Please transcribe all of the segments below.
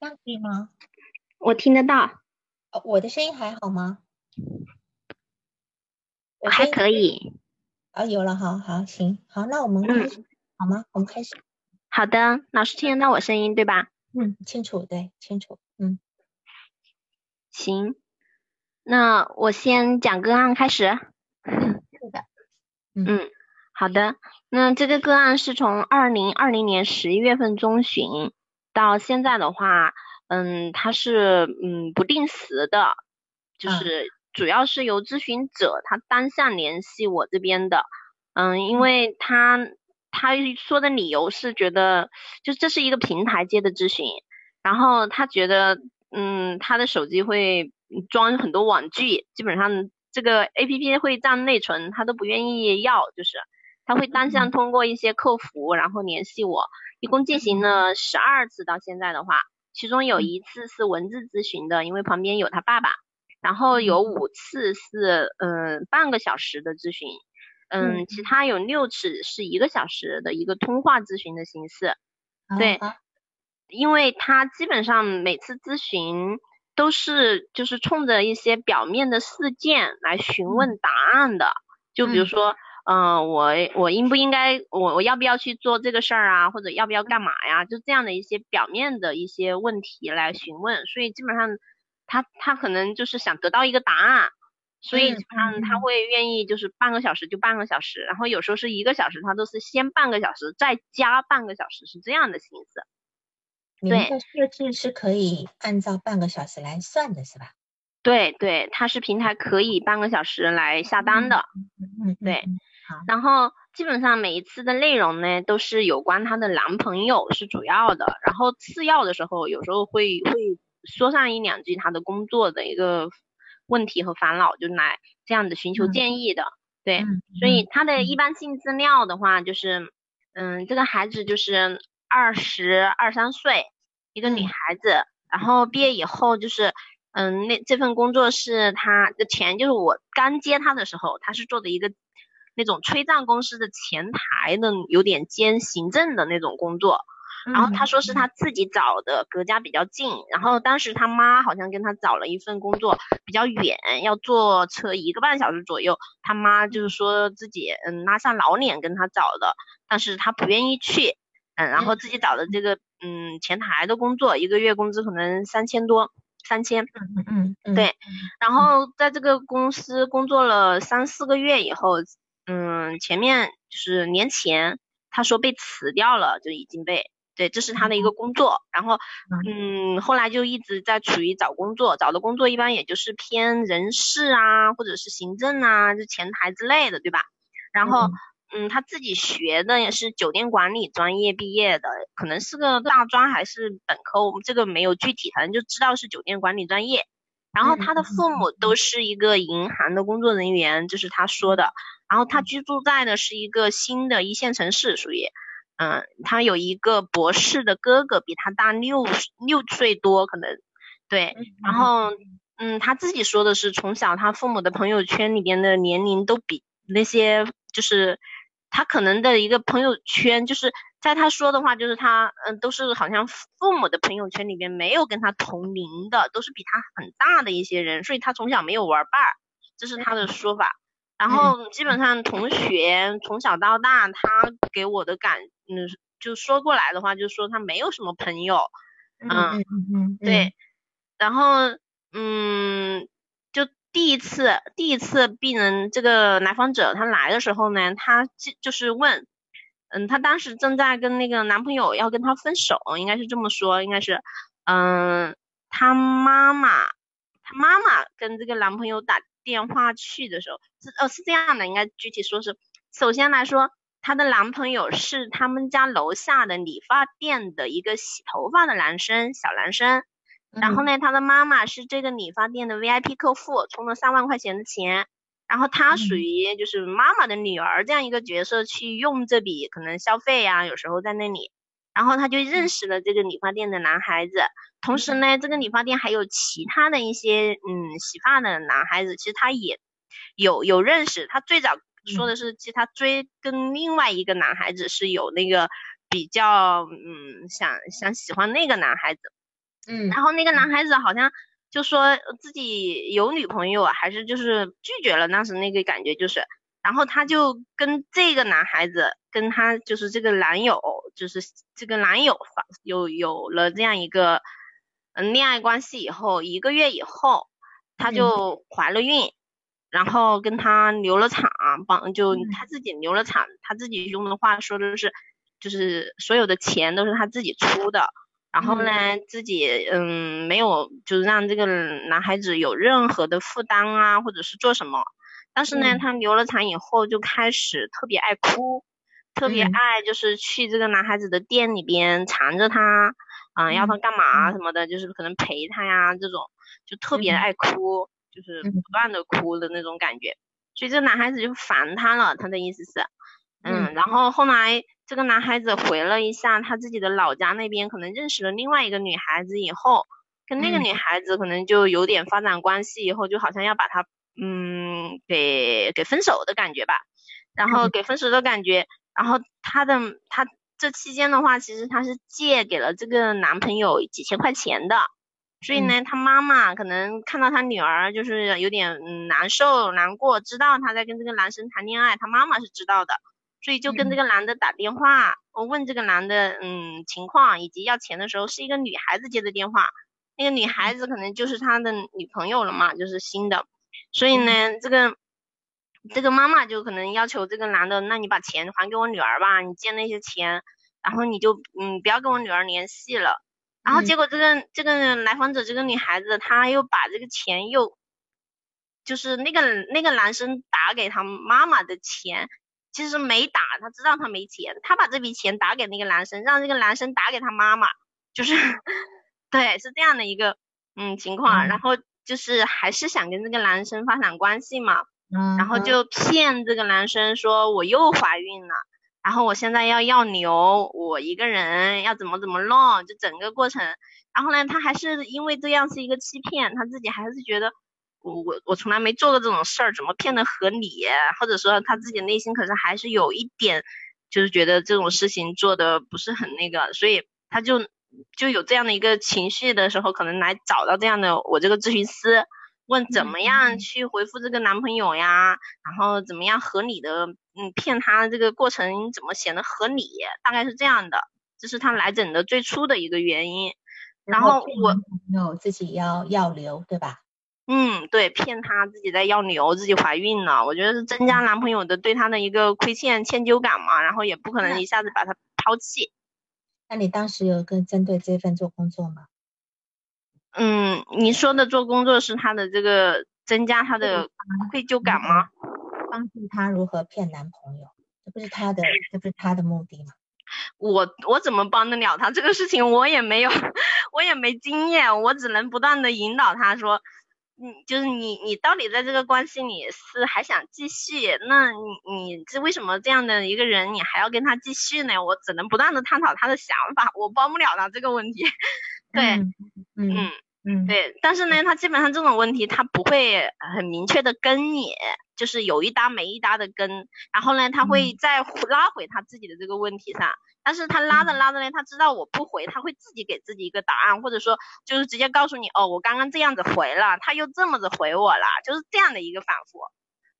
这样可以吗？我听得到，呃我的声音还好吗？我还可以。啊，有了，好好行，好，那我们嗯开始、好吗？我们开始，好的，老师听得到我声音对吧？嗯，清楚，对，清楚，嗯，行，那我先讲个案开始。是的，嗯，好的。那这个个案是从二零二零年十一月份中旬到现在的话，嗯，它是嗯不定时的，就嗯。是主要是由咨询者他单向联系我这边的，嗯，因为他他说的理由是觉得就这是一个平台接的咨询，然后他觉得嗯他的手机会装很多网剧，基本上这个 A P P 会占内存，他都不愿意要，就是。他会单向通过一些客服然后联系我，一共进行了十二次到现在的话，其中有一次是文字咨询的，因为旁边有他爸爸，然后有五次是嗯半个小时的咨询，嗯嗯。其他有六次是一个小时的一个通话咨询的形式，对因为他基本上每次咨询都是就是冲着一些表面的事件来询问答案的，就比如嗯说，嗯、我我应不应该，我我要不要去做这个事儿啊，或者要不要干嘛呀，就这样的一些表面的一些问题来询问，所以基本上他他可能就是想得到一个答案。所以嗯基本上他会愿意就是半个小时就半个小时，然后有时候是一个小时，他都是先半个小时再加半个小时，是这样的形式。对的设置是可以按照半个小时来算的，是吧？对对，它是平台可以半个小时来下单的，嗯嗯，对然后基本上每一次的内容呢都是有关她的男朋友是主要的，然后次要的时候有时候会会说上一两句她的工作的一个问题和烦恼，就来这样子寻求嗯。建议的，对，嗯，所以嗯她的一。般性资料的话就是，嗯，这个孩子就是二十二三岁，一个女嗯。孩子，然后毕业以后就是，嗯，那这份工作是她的前，就是我刚接她的时候，她是做的一个那种催账公司的前台的，有点兼行政的那种工作。然后他说是他自己找的，隔家比较近。然后当时他妈好像跟他找了一份工作比较远，要坐车一个半小时左右。他妈就是说自己嗯拉上老脸跟他找的，但是他不愿意去。嗯，然后自己找的这个嗯前台的工作，一个月工资可能三千多，三千。嗯嗯嗯，对然后在这个公司工作了三四个月以后，嗯，前面就是年前他说被辞掉了，就已经被对，这是他的一个工作。然后嗯，后来就一直在处于找工作，找的工作一般也就是偏人事啊，或者是行政啊，就前台之类的，对吧？然后。嗯，他自己学的也是酒店管理专业毕业的，可能是个大专还是本科，我们这个没有具体，反正就知道是酒店管理专业。然后他的父母都是一个银行的工作人员，就是他说的。然后他居住在的是一个新的一线城市，属于，嗯，他有一个博士的哥哥，比他大六六岁多，可能，对。然后，嗯，他自己说的是，从小他父母的朋友圈里边的年龄都比那些就是。他可能的一个朋友圈，就是在他说的话，就是他，嗯，都是好像父母的朋友圈里边没有跟他同龄的，都是比他很大的一些人，所以他从小没有玩伴儿，这是他的说法。然后基本上同学从小到大，他给我的感，嗯，就说过来的话，就是说他没有什么朋友，嗯嗯嗯，对，然后，嗯。就第一次，第一次病人这个来访者他来的时候呢，他就就是问，嗯，他当时正在跟那个男朋友要跟他分手，应该是这么说，应该是，嗯，他妈妈，他妈妈跟这个男朋友打电话去的时候，是哦是这样的，应该具体说是，首先来说，她的男朋友是他们家楼下的理发店的一个洗头发的男生，小男生。然后呢，她的妈妈是这个理发店的 VIP 客户，充了三万块钱的钱，然后她属于就是妈妈的女儿这样一个角色去用这笔可能消费呀、啊，有时候在那里，然后她就认识了这个理发店的男孩子，同时呢，这个理发店还有其他的一些嗯洗发的男孩子，其实他也有有认识，他最早说的是，其实他追跟另外一个男孩子是有那个比较嗯想想喜欢那个男孩子。嗯，然后那个男孩子好像就说自己有女朋友，还是就是拒绝了，当时那个感觉就是，然后他就跟这个男孩子，跟他就是这个男友，就是这个男友发有有了这样一个嗯恋爱关系以后，一个月以后，她就怀了孕，然后跟他流了产，帮就她自己流了产，她自己用的话说的是，就是所有的钱都是她自己出的。然后呢，自己嗯没有，就是让这个男孩子有任何的负担啊，或者是做什么。但是呢，他流了产以后就开始特别爱哭，特别爱就是去这个男孩子的店里边缠着他，嗯，要他干嘛什么的，就是可能陪他呀这种，就特别爱哭，就是不断的哭的那种感觉。所以这个男孩子就烦他了，他的意思是，嗯，然后后来。这个男孩子回了一下他自己的老家那边，可能认识了另外一个女孩子以后，跟那个女孩子可能就有点发展关系，以后就好像要把他嗯给给分手的感觉吧，然后。给分手的感觉，然后他的他这期间的话，其实她是借给了这个男朋友几千块钱的，所以呢，她妈妈可能看到她女儿就是有点难受难过，知道她在跟这个男生谈恋爱，她妈妈是知道的。所以就跟这个男的打电话，我问这个男的，嗯，情况以及要钱的时候，是一个女孩子接的电话，那个女孩子可能就是他的女朋友了嘛，就是新的，所以呢，这个这个妈妈就可能要求这个男的，那你把钱还给我女儿吧，你借那些钱，然后你就嗯不要跟我女儿联系了，然后结果这个这个来访者这个女孩子，她又把这个钱又，就是那个那个男生打给他妈妈的钱。其实没打，他知道他没钱，他把这笔钱打给那个男生，让这个男生打给他妈妈，就是，对，是这样的一个嗯情况，然后就是还是想跟这个男生发展关系嘛，然后就骗这个男生说我又怀孕了，然后我现在要要牛，我一个人要怎么怎么弄，就整个过程，然后呢，他还是因为这样是一个欺骗，他自己还是觉得。我我我从来没做过这种事儿，怎么骗的合理？或者说他自己内心可是还是有一点，就是觉得这种事情做的不是很那个，所以他就就有这样的一个情绪的时候，可能来找到这样的我这个咨询师，问怎么样去回复这个男朋友呀，然后怎么样合理的嗯骗他这个过程怎么显得合理，大概是这样的，这是他来诊的最初的一个原因。然后我有自己要要留，对吧？嗯，对，骗她自己在要留，自己怀孕了，我觉得是增加男朋友的对她的一个亏欠、歉疚感嘛，然后也不可能一下子把她抛弃。那你当时有跟针对这份做工作吗？嗯，你说的做工作是他的这个增加他的愧疚感吗？帮助她如何骗男朋友，这不是她的，这不是他的目的吗？我我怎么帮得了她？这个事情我也没有，我也没经验，我只能不断的引导她说。嗯，就是你，你到底在这个关系里是还想继续？那你，你这为什么这样的一个人，你还要跟他继续呢？我只能不断的探讨他的想法，我帮不了他这个问题。对，嗯嗯，对，但是呢，他基本上这种问题，他不会很明确的跟你，就是有一搭没一搭的跟，然后呢，他会再拉回他自己的这个问题上。但是他拉着拉着呢，他知道我不回，他会自己给自己一个答案，或者说就是直接告诉你，哦，我刚刚这样子回了，他又这么子回我了，就是这样的一个反复。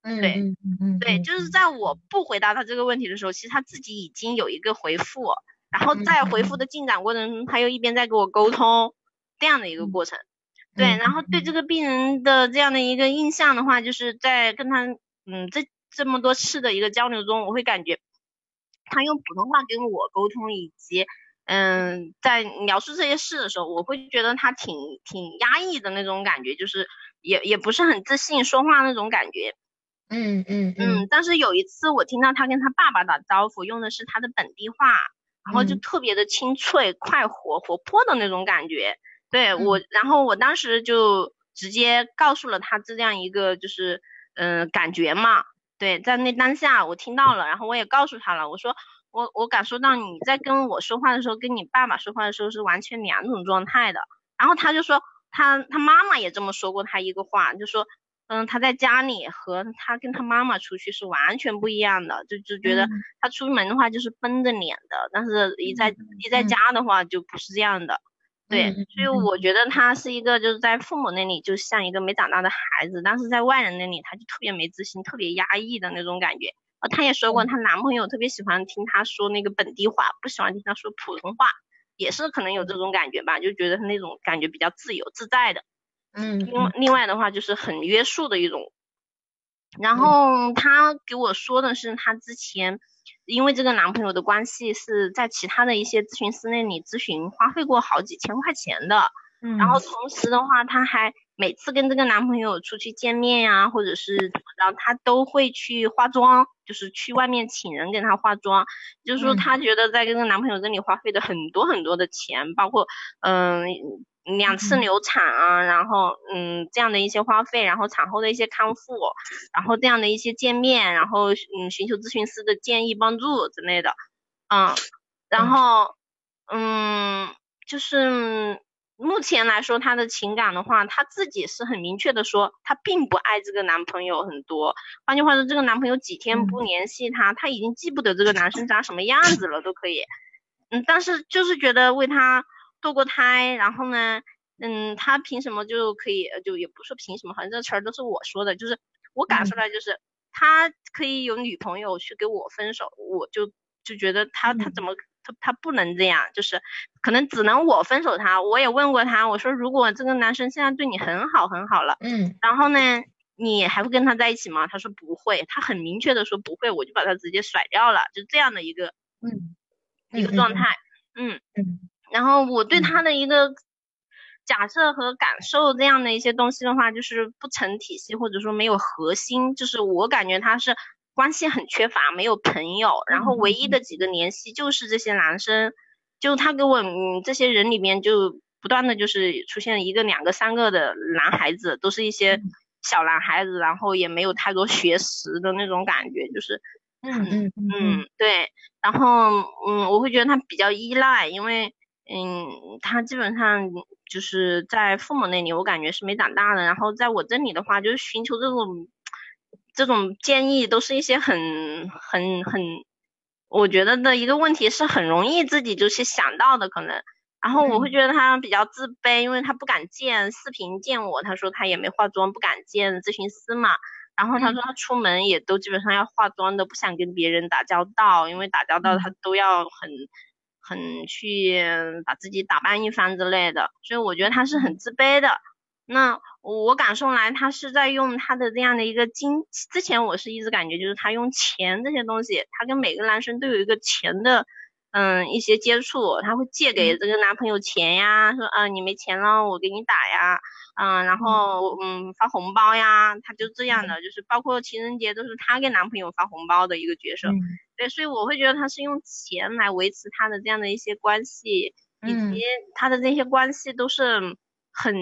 嗯，对，嗯嗯，对，就是在我不回答他这个问题的时候，其实他自己已经有一个回复，然后在回复的进展过程中，他又一边在跟我沟通，这样的一个过程。对，然后对这个病人的这样的一个印象的话，就是在跟他嗯这这么多次的一个交流中，我会感觉。他用普通话跟我沟通，以及嗯，在描述这些事的时候，我会觉得他挺挺压抑的那种感觉，就是也也不是很自信说话那种感觉。嗯嗯嗯。但是有一次我听到他跟他爸爸打招呼，用的是他的本地话，然后就特别的清脆、快活、活泼的那种感觉。对我，然后我当时就直接告诉了他这样一个就是嗯感觉嘛。对，在那当下我听到了，然后我也告诉他了，我说我我感受到你在跟我说话的时候，跟你爸爸说话的时候是完全两种状态的。然后他就说他他妈妈也这么说过他一个话，就说嗯他在家里和他跟他妈妈出去是完全不一样的，就就觉得他出门的话就是绷着脸的，但是一在一在家的话就不是这样的。对，所以我觉得他是一个就是在父母那里就像一个没长大的孩子，但是在外人那里他就特别没自信，特别压抑的那种感觉。呃，她也说过，她男朋友特别喜欢听她说那个本地话，不喜欢听她说普通话，也是可能有这种感觉吧，就觉得她那种感觉比较自由自在的。嗯，另外另外的话就是很约束的一种。然后她给我说的是，她之前因为这个男朋友的关系，是在其他的一些咨询师那里咨询，花费过好几千块钱的。嗯，然后同时的话，她还。每次跟这个男朋友出去见面呀，或者是怎么着，她都会去化妆，就是去外面请人给她化妆。就是说，她觉得在跟这个男朋友这里花费的很多很多的钱，包括嗯两次流产啊，然后嗯这样的一些花费，然后产后的一些康复，然后这样的一些见面，然后嗯寻求咨询师的建议帮助之类的，嗯，然后嗯就是。目前来说，她的情感的话，她自己是很明确的说，她并不爱这个男朋友很多。换句话说，这个男朋友几天不联系她，她已经记不得这个男生长什么样子了，都可以。嗯，但是就是觉得为他堕过胎，然后呢，嗯，他凭什么就可以，就也不说凭什么，好像这词儿都是我说的，就是我感受来就是他可以有女朋友去给我分手，我就就觉得他他怎么。他他不能这样，就是可能只能我分手他。我也问过他，我说如果这个男生现在对你很好很好了，嗯，然后呢，你还会跟他在一起吗？他说不会，他很明确的说不会，我就把他直接甩掉了，就这样的一个，嗯，一个状态，嗯嗯。然后我对他的一个假设和感受这样的一些东西的话，就是不成体系或者说没有核心，就是我感觉他是。关系很缺乏，没有朋友，然后唯一的几个联系就是这些男生，就他给我嗯这些人里面就不断的就是出现一个两个三个的男孩子，都是一些小男孩子，然后也没有太多学识的那种感觉，就是嗯嗯。嗯对，然后嗯我会觉得他比较依赖，因为嗯他基本上就是在父母那里，我感觉是没长大的，然后在我这里的话就是寻求这种。这种建议都是一些很很很，我觉得的一个问题是很容易自己就去想到的可能，然后我会觉得他比较自卑，因为他不敢见视频见我，他说他也没化妆，不敢见咨询师嘛，然后他说他出门也都基本上要化妆的，不想跟别人打交道，因为打交道他都要很很去把自己打扮一番之类的，所以我觉得他是很自卑的。那我感受来，他是在用他的这样的一个金，之前我是一直感觉就是他用钱这些东西，他跟每个男生都有一个钱的，嗯，一些接触，他会借给这个男朋友钱呀，说啊你没钱了我给你打呀，嗯，然后嗯发红包呀，他就这样的，就是包括情人节都是他给男朋友发红包的一个角色，对，所以我会觉得他是用钱来维持他的这样的一些关系，以及他的这些关系都是。很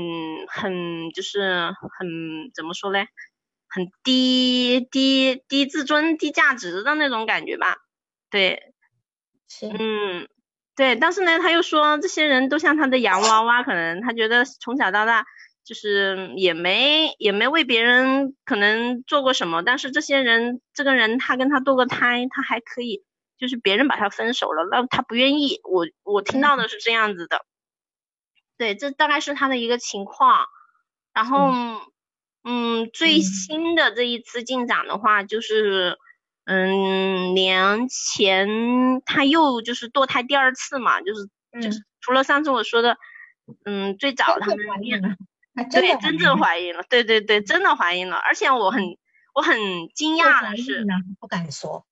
很就是很怎么说嘞，很低低低自尊低价值的那种感觉吧，对，嗯，对，但是呢，他又说这些人都像他的洋娃娃，可能他觉得从小到大就是也没也没为别人可能做过什么，但是这些人这个人他跟他堕过胎，他还可以，就是别人把他分手了，那他不愿意，我我听到的是这样子的。对，这大概是他的一个情况，然后，嗯，最新的这一次进展的话，就是，嗯，年前他又就是堕胎第二次嘛，就是就是除了上次我说的，嗯，最早他们对真正怀孕了，对对对，真的怀孕了，而且我很我很惊讶的是，不敢说。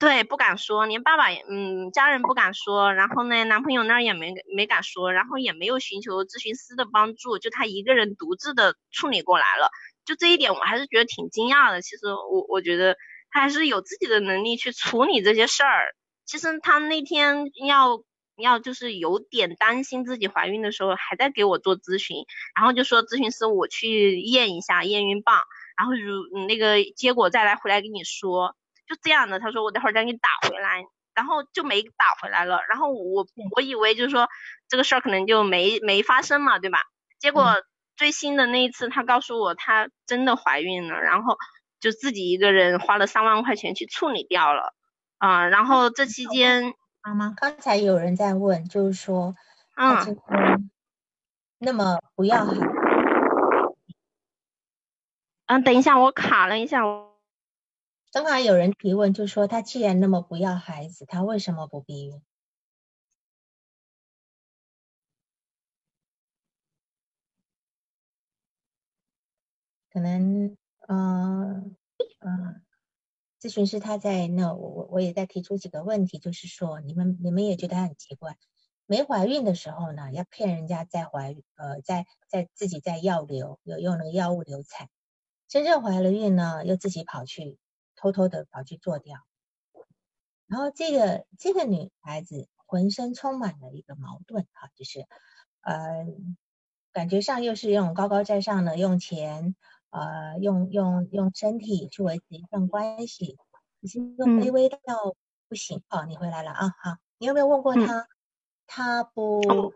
对，不敢说，连爸爸也，嗯，家人不敢说，然后呢，男朋友那儿也没没敢说，然后也没有寻求咨询师的帮助，就他一个人独自的处理过来了，就这一点我还是觉得挺惊讶的。其实我我觉得他还是有自己的能力去处理这些事儿。其实他那天要要就是有点担心自己怀孕的时候，还在给我做咨询，然后就说咨询师我去验一下验孕棒，然后如那个结果再来回来跟你说。就这样的，他说我待会儿再给你打回来，然后就没打回来了。然后我我以为就是说这个事儿可能就没没发生嘛，对吧？结果最新的那一次，他告诉我她真的怀孕了，然后就自己一个人花了三万块钱去处理掉了啊。然后这期间，刚才有人在问，就是说，啊，那么不要孩。嗯，等一下，我卡了一下。刚才有人提问，就说他既然那么不要孩子，他为什么不避孕？可能，嗯嗯，咨询师他在那，我我我也在提出几个问题，就是说，你们你们也觉得很奇怪，没怀孕的时候呢，要骗人家在怀，呃，在在自己在药流，有用那个药物流产，真正怀了孕呢，又自己跑去。偷偷的跑去做掉，然后这个这个女孩子浑身充满了一个矛盾哈，就是呃感觉上又是用高高在上的用钱呃用用用身体去维持一段关系，已经卑微到不行哦。你回来了啊，好，你有没有问过他？他不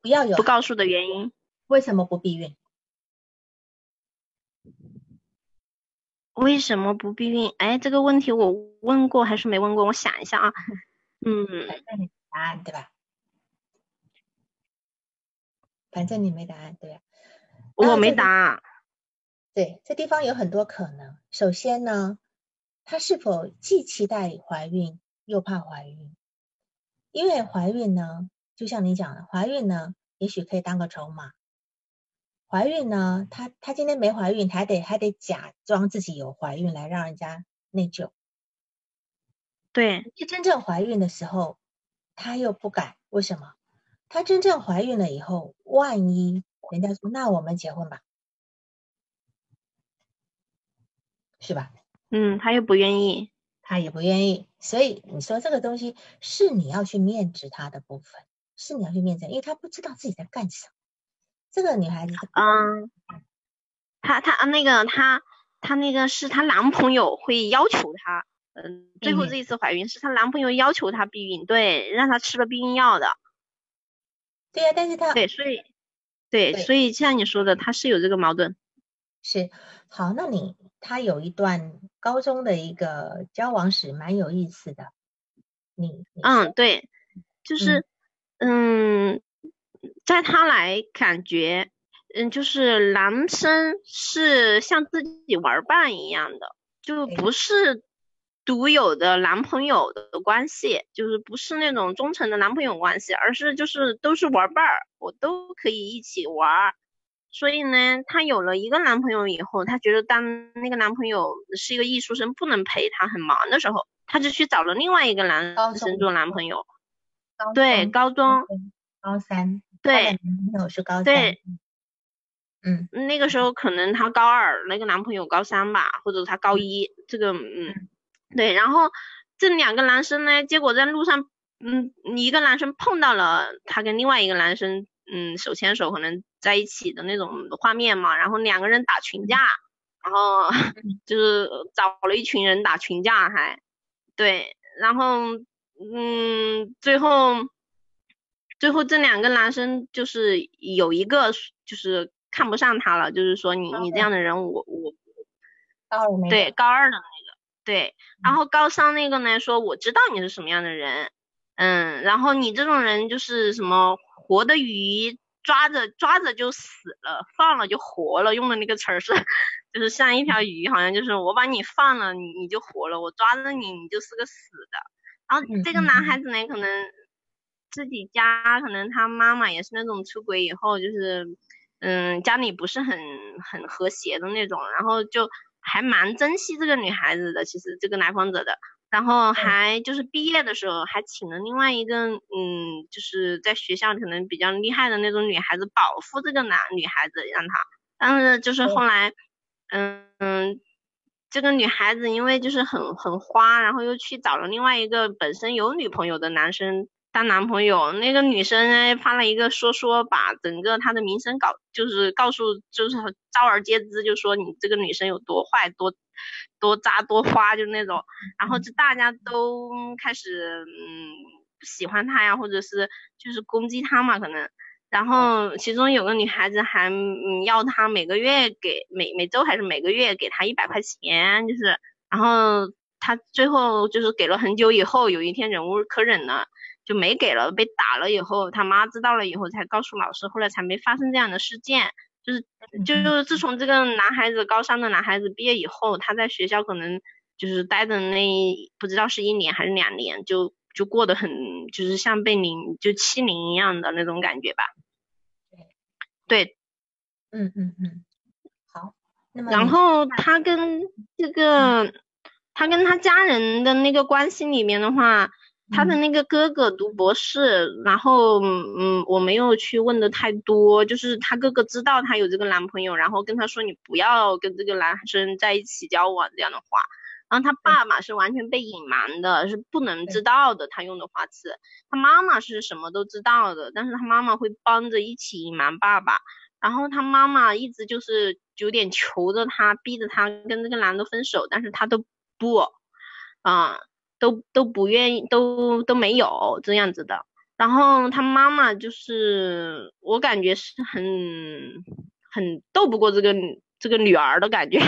不要有不告诉的原因？为什么不避孕？为什么不避孕？哎，这个问题我问过还是没问过？我想一下啊。嗯。反正你答案对吧？反正你没答案对吧？我没答。对，这地方有很多可能。首先呢，她是否既期待怀孕又怕怀孕？因为怀孕呢，就像你讲的，怀孕呢，也许可以当个筹码。怀孕呢，她她今天没怀孕，还得还得假装自己有怀孕来让人家内疚。对，真正怀孕的时候，她又不敢，为什么？她真正怀孕了以后，万一人家说那我们结婚吧，是吧？嗯，他又不愿意，他也不愿意，所以你说这个东西是你要去面值他的部分，是你要去面值，因为他不知道自己在干什么。这个女孩子，嗯，她她那个她她那个是她男朋友会要求她，嗯，最后这一次怀孕是她男朋友要求她避孕，对，让她吃了避孕药的。对呀，但是她对，所以对，所以像你说的，她是有这个矛盾。是，好，那你她有一段高中的一个交往史，蛮有意思的。你嗯，对，就是嗯。在他来感觉，嗯，就是男生是像自己玩伴一样的，就不是独有的男朋友的关系，就是不是那种忠诚的男朋友关系，而是就是都是玩伴儿，我都可以一起玩。所以呢，她有了一个男朋友以后，她觉得当那个男朋友是一个艺术生，不能陪她很忙的时候，她就去找了另外一个男生做男朋友。对，高中。高三。对，男朋友是高三。对，嗯，那个时候可能她高二，那个男朋友高三吧，或者她高一，这个，嗯，对。然后这两个男生呢，结果在路上，嗯，一个男生碰到了她跟另外一个男生，嗯，手牵手可能在一起的那种画面嘛。然后两个人打群架，然后 就是找了一群人打群架，还对，然后，嗯，最后。最后这两个男生就是有一个就是看不上他了，就是说你你这样的人我我高二对高二的那个对，然后高三那个呢说我知道你是什么样的人，嗯，然后你这种人就是什么活的鱼抓着抓着就死了，放了就活了，用的那个词儿是 就是像一条鱼，好像就是我把你放了你你就活了，我抓着你你就是个死的，然后这个男孩子呢可能。自己家可能他妈妈也是那种出轨以后就是，嗯，家里不是很很和谐的那种，然后就还蛮珍惜这个女孩子的，其实这个来访者的，然后还就是毕业的时候还请了另外一个，嗯，就是在学校可能比较厉害的那种女孩子保护这个男女孩子，让他，但是就是后来，嗯嗯，这个女孩子因为就是很很花，然后又去找了另外一个本身有女朋友的男生。当男朋友，那个女生呢发了一个说说，把整个她的名声搞，就是告诉，就是招而皆知，就说你这个女生有多坏，多多扎多花，就那种，然后就大家都开始嗯不喜欢她呀，或者是就是攻击她嘛，可能，然后其中有个女孩子还嗯要她每个月给每每周还是每个月给她一百块钱，就是，然后她最后就是给了很久以后，有一天忍无可忍了。就没给了，被打了以后，他妈知道了以后才告诉老师，后来才没发生这样的事件。就是就是自从这个男孩子高三的男孩子毕业以后，他在学校可能就是待的那不知道是一年还是两年，就就过得很就是像被凌就欺凌一样的那种感觉吧。对，嗯嗯嗯，好。那么然后他跟这个他跟他家人的那个关系里面的话。他的那个哥哥读博士，然后嗯，我没有去问的太多，就是他哥哥知道他有这个男朋友，然后跟他说你不要跟这个男生在一起交往这样的话，然后他爸爸是完全被隐瞒的，是不能知道的，他用的花词，他妈妈是什么都知道的，但是他妈妈会帮着一起隐瞒爸爸，然后他妈妈一直就是有点求着他，逼着他跟这个男的分手，但是他都不，啊。都都不愿意，都都没有这样子的。然后他妈妈就是，我感觉是很很斗不过这个这个女儿的感觉，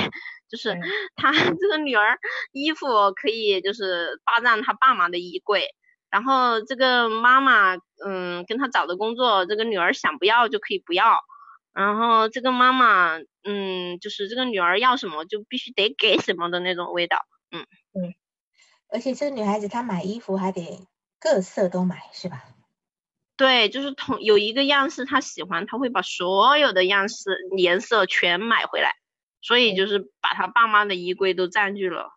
就是他这个女儿衣服可以就是霸占他爸妈的衣柜，然后这个妈妈嗯跟他找的工作，这个女儿想不要就可以不要，然后这个妈妈嗯就是这个女儿要什么就必须得给什么的那种味道，嗯嗯。而且这个女孩子她买衣服还得各色都买，是吧？对，就是同有一个样式她喜欢，她会把所有的样式颜色全买回来，所以就是把她爸妈的衣柜都占据了。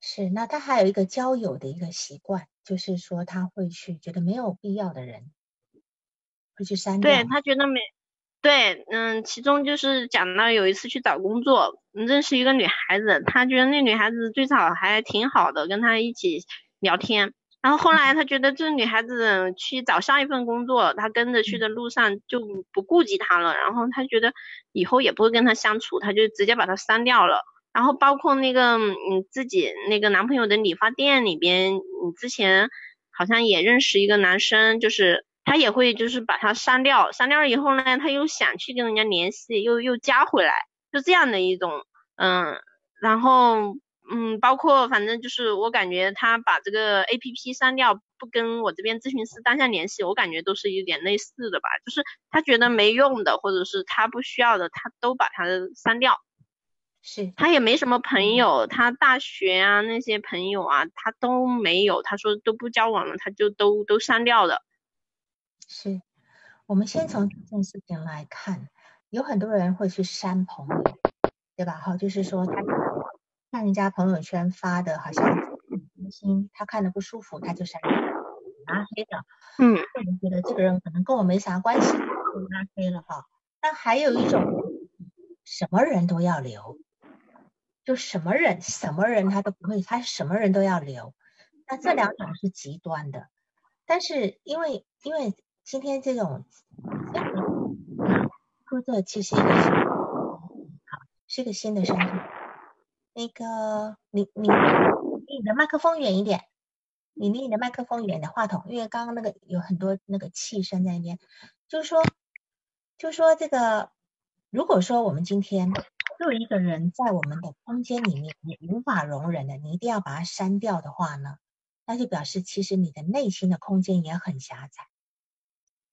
是，那她还有一个交友的一个习惯，就是说她会去觉得没有必要的人会去删掉。对她觉得没。对，嗯，其中就是讲到有一次去找工作，认识一个女孩子，他觉得那女孩子最早还挺好的，跟他一起聊天，然后后来他觉得这女孩子去找上一份工作，他跟着去的路上就不顾及她了，然后他觉得以后也不会跟她相处，他就直接把她删掉了。然后包括那个嗯自己那个男朋友的理发店里边，嗯之前好像也认识一个男生，就是。他也会就是把他删掉，删掉了以后呢，他又想去跟人家联系，又又加回来，就这样的一种，嗯，然后嗯，包括反正就是我感觉他把这个 A P P 删掉，不跟我这边咨询师当下联系，我感觉都是有点类似的吧，就是他觉得没用的或者是他不需要的，他都把它删掉。是他也没什么朋友，他大学啊那些朋友啊他都没有，他说都不交往了，他就都都删掉的。是，我们先从这件事情来看，有很多人会去删朋友，对吧？哈，就是说他看人家朋友圈发的，好像开心，他看的不舒服，他就删拉黑了。嗯，或者觉得这个人可能跟我没啥关系，就拉黑了哈。但还有一种，什么人都要留，就什么人什么人他都不会，他什么人都要留。那这两种是极端的，但是因为因为。今天这种，说这其实一个好是个新的商品。那个你你离你的麦克风远一点，你离你的麦克风远的话筒，因为刚刚那个有很多那个气声在那边。就是说，就说这个，如果说我们今天有一个人在我们的空间里面你无法容忍的，你一定要把它删掉的话呢，那就表示其实你的内心的空间也很狭窄。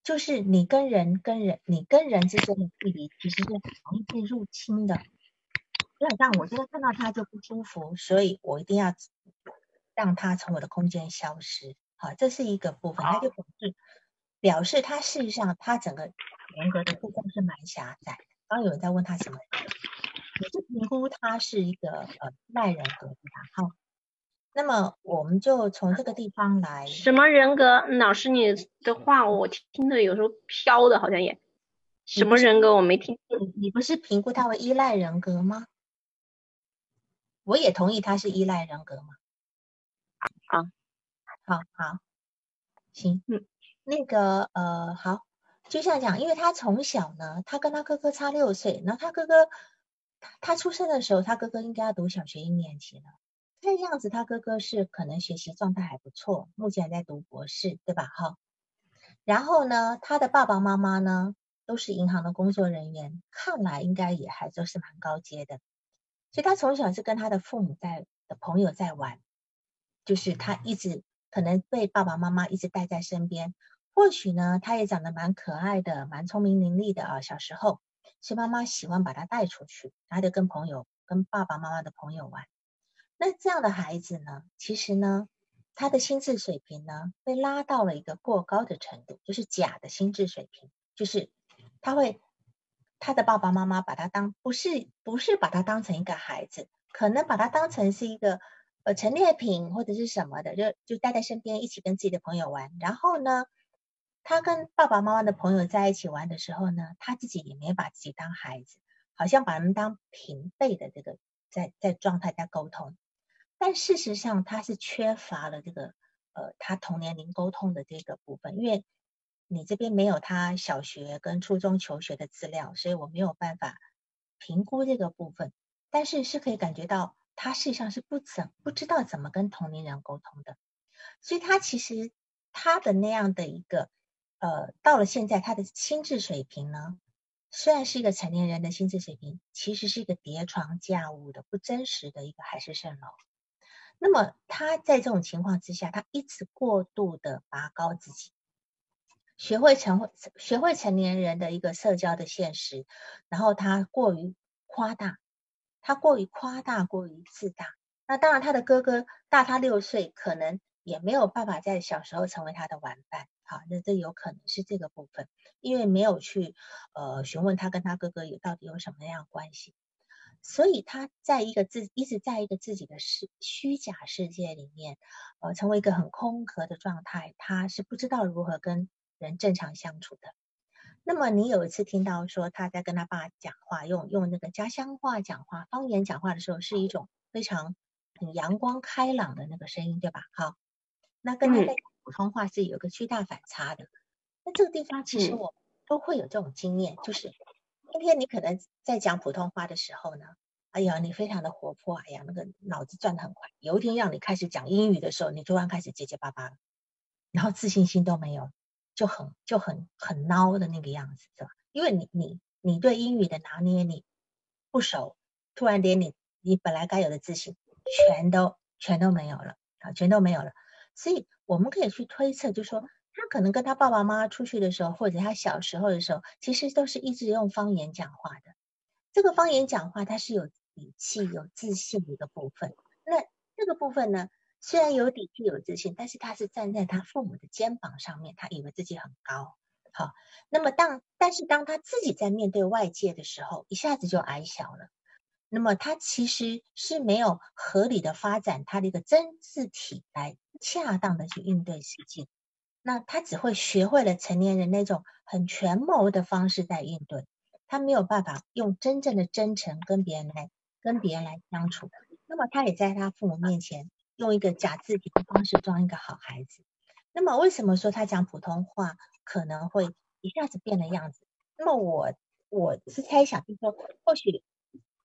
就是你跟人跟人，你跟人之间的距离其实是很容易被入侵的。基本上，我现在看到他就不舒服，所以我一定要让他从我的空间消失。好，这是一个部分，他就表示表示他事实上他整个人格的部分是蛮狭窄的。刚有人在问他什么，你就评估他是一个呃赖人格的好。那么我们就从这个地方来。什么人格？老师，你的话我听的有时候飘的，好像也。什么人格？我没听。你不是评估他为依赖人格吗？我也同意他是依赖人格嘛。好，好，好，行，嗯，那个呃，好，就像讲，因为他从小呢，他跟他哥哥差六岁，然后他哥哥他出生的时候，他哥哥应该要读小学一年级了。看样子他哥哥是可能学习状态还不错，目前还在读博士，对吧？哈。然后呢，他的爸爸妈妈呢都是银行的工作人员，看来应该也还都是蛮高阶的。所以他从小是跟他的父母在的朋友在玩，就是他一直可能被爸爸妈妈一直带在身边。或许呢，他也长得蛮可爱的，蛮聪明伶俐的啊。小时候，所以妈妈喜欢把他带出去，他就跟朋友、跟爸爸妈妈的朋友玩。那这样的孩子呢，其实呢，他的心智水平呢，被拉到了一个过高的程度，就是假的心智水平，就是他会。他的爸爸妈妈把他当不是不是把他当成一个孩子，可能把他当成是一个呃陈列品或者是什么的，就就带在身边一起跟自己的朋友玩。然后呢，他跟爸爸妈妈的朋友在一起玩的时候呢，他自己也没把自己当孩子，好像把他们当平辈的这个在在状态在沟通。但事实上他是缺乏了这个呃他同年龄沟通的这个部分，因为。你这边没有他小学跟初中求学的资料，所以我没有办法评估这个部分。但是是可以感觉到他事实上是不怎不知道怎么跟同龄人沟通的，所以他其实他的那样的一个呃，到了现在他的心智水平呢，虽然是一个成年人的心智水平，其实是一个叠床架屋的不真实的一个海市蜃楼。那么他在这种情况之下，他一直过度的拔高自己。学会成学会成年人的一个社交的现实，然后他过于夸大，他过于夸大，过于自大。那当然，他的哥哥大他六岁，可能也没有办法在小时候成为他的玩伴。好，那这有可能是这个部分，因为没有去呃询问他跟他哥哥有到底有什么样关系，所以他在一个自一直在一个自己的世虚假世界里面，呃，成为一个很空壳的状态。他是不知道如何跟。人正常相处的，那么你有一次听到说他在跟他爸讲话，用用那个家乡话讲话、方言讲话的时候，是一种非常很阳光开朗的那个声音，对吧？好，那跟他在普通话是有个巨大反差的。那这个地方其实我都会有这种经验，就是今天你可能在讲普通话的时候呢，哎呀，你非常的活泼，哎呀，那个脑子转得很快。有一天让你开始讲英语的时候，你突然开始结结巴巴，然后自信心都没有。就很就很很孬的那个样子，是吧？因为你你你对英语的拿捏你不熟，突然连你你本来该有的自信全都全都没有了啊，全都没有了。所以我们可以去推测，就说他可能跟他爸爸妈妈出去的时候，或者他小时候的时候，其实都是一直用方言讲话的。这个方言讲话，它是有底气、有自信的一个部分。那这个部分呢？虽然有底气有自信，但是他是站在他父母的肩膀上面，他以为自己很高。好，那么当但是当他自己在面对外界的时候，一下子就矮小了。那么他其实是没有合理的发展他的一个真字体来恰当的去应对世界。那他只会学会了成年人那种很权谋的方式在应对，他没有办法用真正的真诚跟别人来跟别人来相处。那么他也在他父母面前。用一个假自己的方式装一个好孩子，那么为什么说他讲普通话可能会一下子变了样子？那么我我是猜想，就是说，或许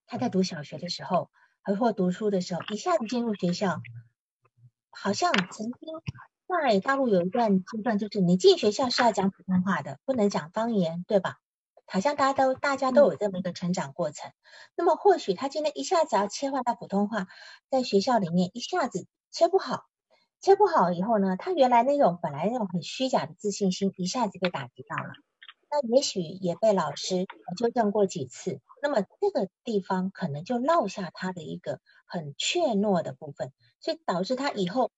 他在读小学的时候，或读书的时候，一下子进入学校，好像曾经在大陆有一段阶段，就是你进学校是要讲普通话的，不能讲方言，对吧？好像大家都大家都有这么一个成长过程，那么或许他今天一下子要切换到普通话，在学校里面一下子切不好，切不好以后呢，他原来那种本来那种很虚假的自信心一下子被打击到了，那也许也被老师纠正过几次，那么这个地方可能就落下他的一个很怯懦的部分，所以导致他以后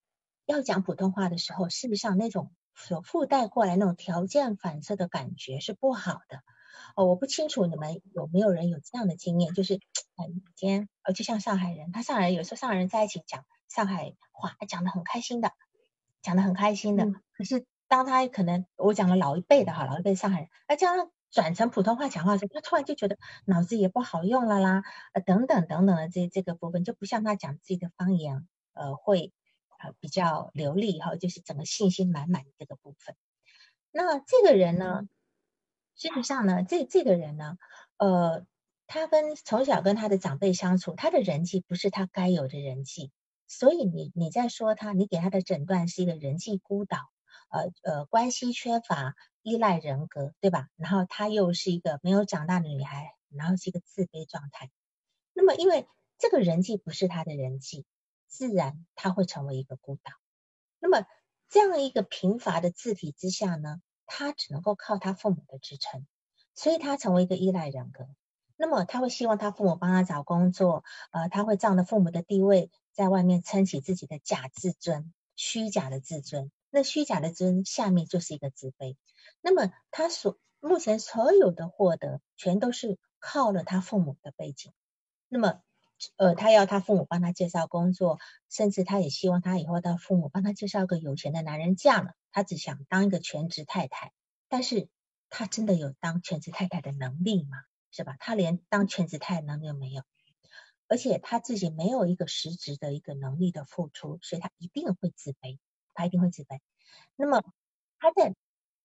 要讲普通话的时候，事实上那种所附带过来那种条件反射的感觉是不好的。哦，我不清楚你们有没有人有这样的经验，就是，嗯，今天，呃，就像上海人，他上海人有时候上海人在一起讲上海话，他讲的很开心的，讲的很开心的。可是当他可能我讲了老一辈的哈，老一辈上海人，那这样转成普通话讲话的时候，他突然就觉得脑子也不好用了啦，呃，等等等等的这这个部分就不像他讲自己的方言，呃，会比较流利哈，就是整个信心满满的这个部分。那这个人呢？事实上呢，这这个人呢，呃，他跟从小跟他的长辈相处，他的人际不是他该有的人际，所以你你在说他，你给他的诊断是一个人际孤岛，呃呃，关系缺乏，依赖人格，对吧？然后他又是一个没有长大的女孩，然后是一个自卑状态。那么因为这个人际不是他的人际，自然他会成为一个孤岛。那么这样一个贫乏的字体之下呢，他只能够靠他父母的支撑，所以他成为一个依赖人格。那么他会希望他父母帮他找工作，呃，他会仗着父母的地位，在外面撑起自己的假自尊，虚假的自尊。那虚假的尊下面就是一个自卑。那么他所目前所有的获得，全都是靠了他父母的背景。那么。呃，他要他父母帮他介绍工作，甚至他也希望他以后的父母帮他介绍个有钱的男人嫁了。他只想当一个全职太太，但是他真的有当全职太太的能力吗？是吧？他连当全职太太能力都没有，而且他自己没有一个实质的一个能力的付出，所以他一定会自卑，他一定会自卑。那么他在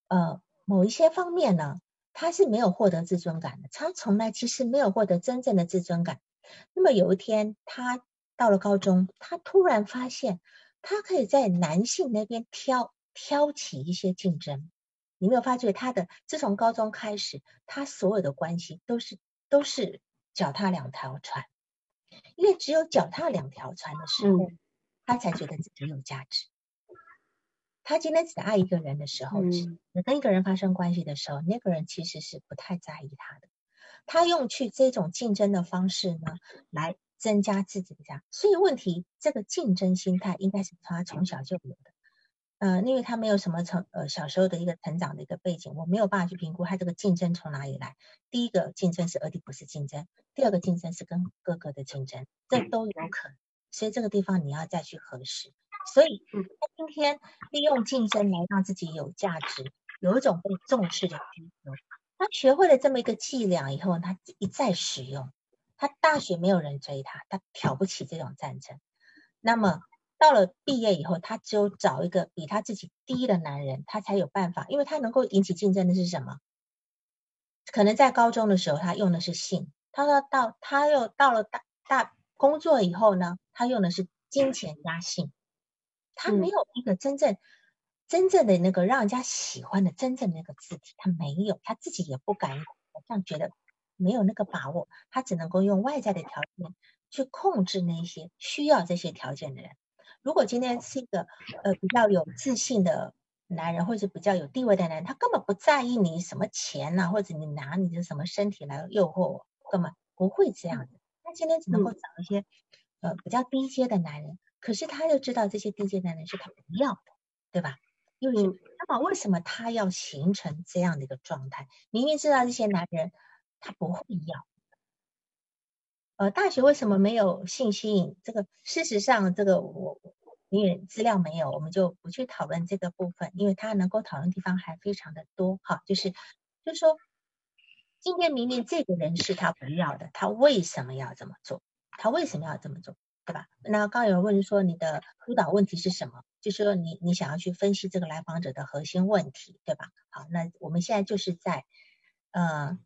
呃某一些方面呢，他是没有获得自尊感的，他从来其实没有获得真正的自尊感。那么有一天，他到了高中，他突然发现，他可以在男性那边挑挑起一些竞争。你没有发觉他的？自从高中开始，他所有的关系都是都是脚踏两条船，因为只有脚踏两条船的时候，他才觉得自己有价值。他今天只爱一个人的时候，只跟一个人发生关系的时候，那个人其实是不太在意他的。他用去这种竞争的方式呢，来增加自己的价，所以问题这个竞争心态应该是他从小就有的，呃，因为他没有什么成呃小时候的一个成长的一个背景，我没有办法去评估他这个竞争从哪里来。第一个竞争是俄狄浦斯竞争，第二个竞争是跟哥哥的竞争，这都有可能，所以这个地方你要再去核实。所以他今天利用竞争来让自己有价值，有一种被重视的需求。他学会了这么一个伎俩以后，他一再使用。他大学没有人追他，他挑不起这种战争。那么到了毕业以后，他只有找一个比他自己低的男人，他才有办法，因为他能够引起竞争的是什么？可能在高中的时候，他用的是性；他说到他又到了大大工作以后呢，他用的是金钱加性。他没有一个真正。真正的那个让人家喜欢的真正那个字体，他没有，他自己也不敢，好像觉得没有那个把握，他只能够用外在的条件去控制那些需要这些条件的人。如果今天是一个呃比较有自信的男人，或者比较有地位的男人，他根本不在意你什么钱呐，或者你拿你的什么身体来诱惑我，根本不会这样的。他今天只能够找一些呃比较低阶的男人，可是他又知道这些低阶男人是他不要的，对吧？又是那么，为什么他要形成这样的一个状态？明明知道这些男人他不会要。呃，大学为什么没有性吸引？这个事实上，这个我因为资料没有，我们就不去讨论这个部分，因为他能够讨论地方还非常的多。哈，就是就是说，今天明明这个人是他不要的，他为什么要这么做？他为什么要这么做？对吧？那刚有人问说，你的辅导问题是什么？就是说，你你想要去分析这个来访者的核心问题，对吧？好，那我们现在就是在，呃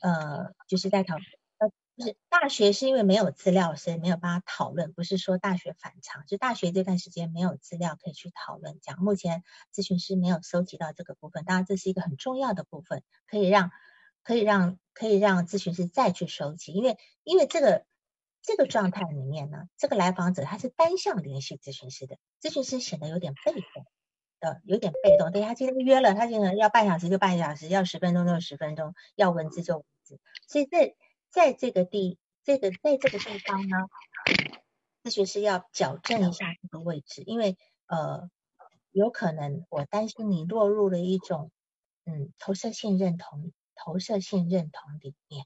呃，就是在讨，呃，就是大学是因为没有资料，所以没有办法讨论。不是说大学反常，就大学这段时间没有资料可以去讨论。讲目前咨询师没有收集到这个部分，当然这是一个很重要的部分，可以让可以让可以让咨询师再去收集，因为因为这个。这个状态里面呢，这个来访者他是单向联系咨询师的，咨询师显得有点被动，的有点被动。对他今天约了，他今天要半小时就半小时，要十分钟就十分钟，要文字就文字。所以在在这个地这个在这个地方呢，咨询师要矫正一下这个位置，因为呃有可能我担心你落入了一种嗯投射性认同投射性认同里面。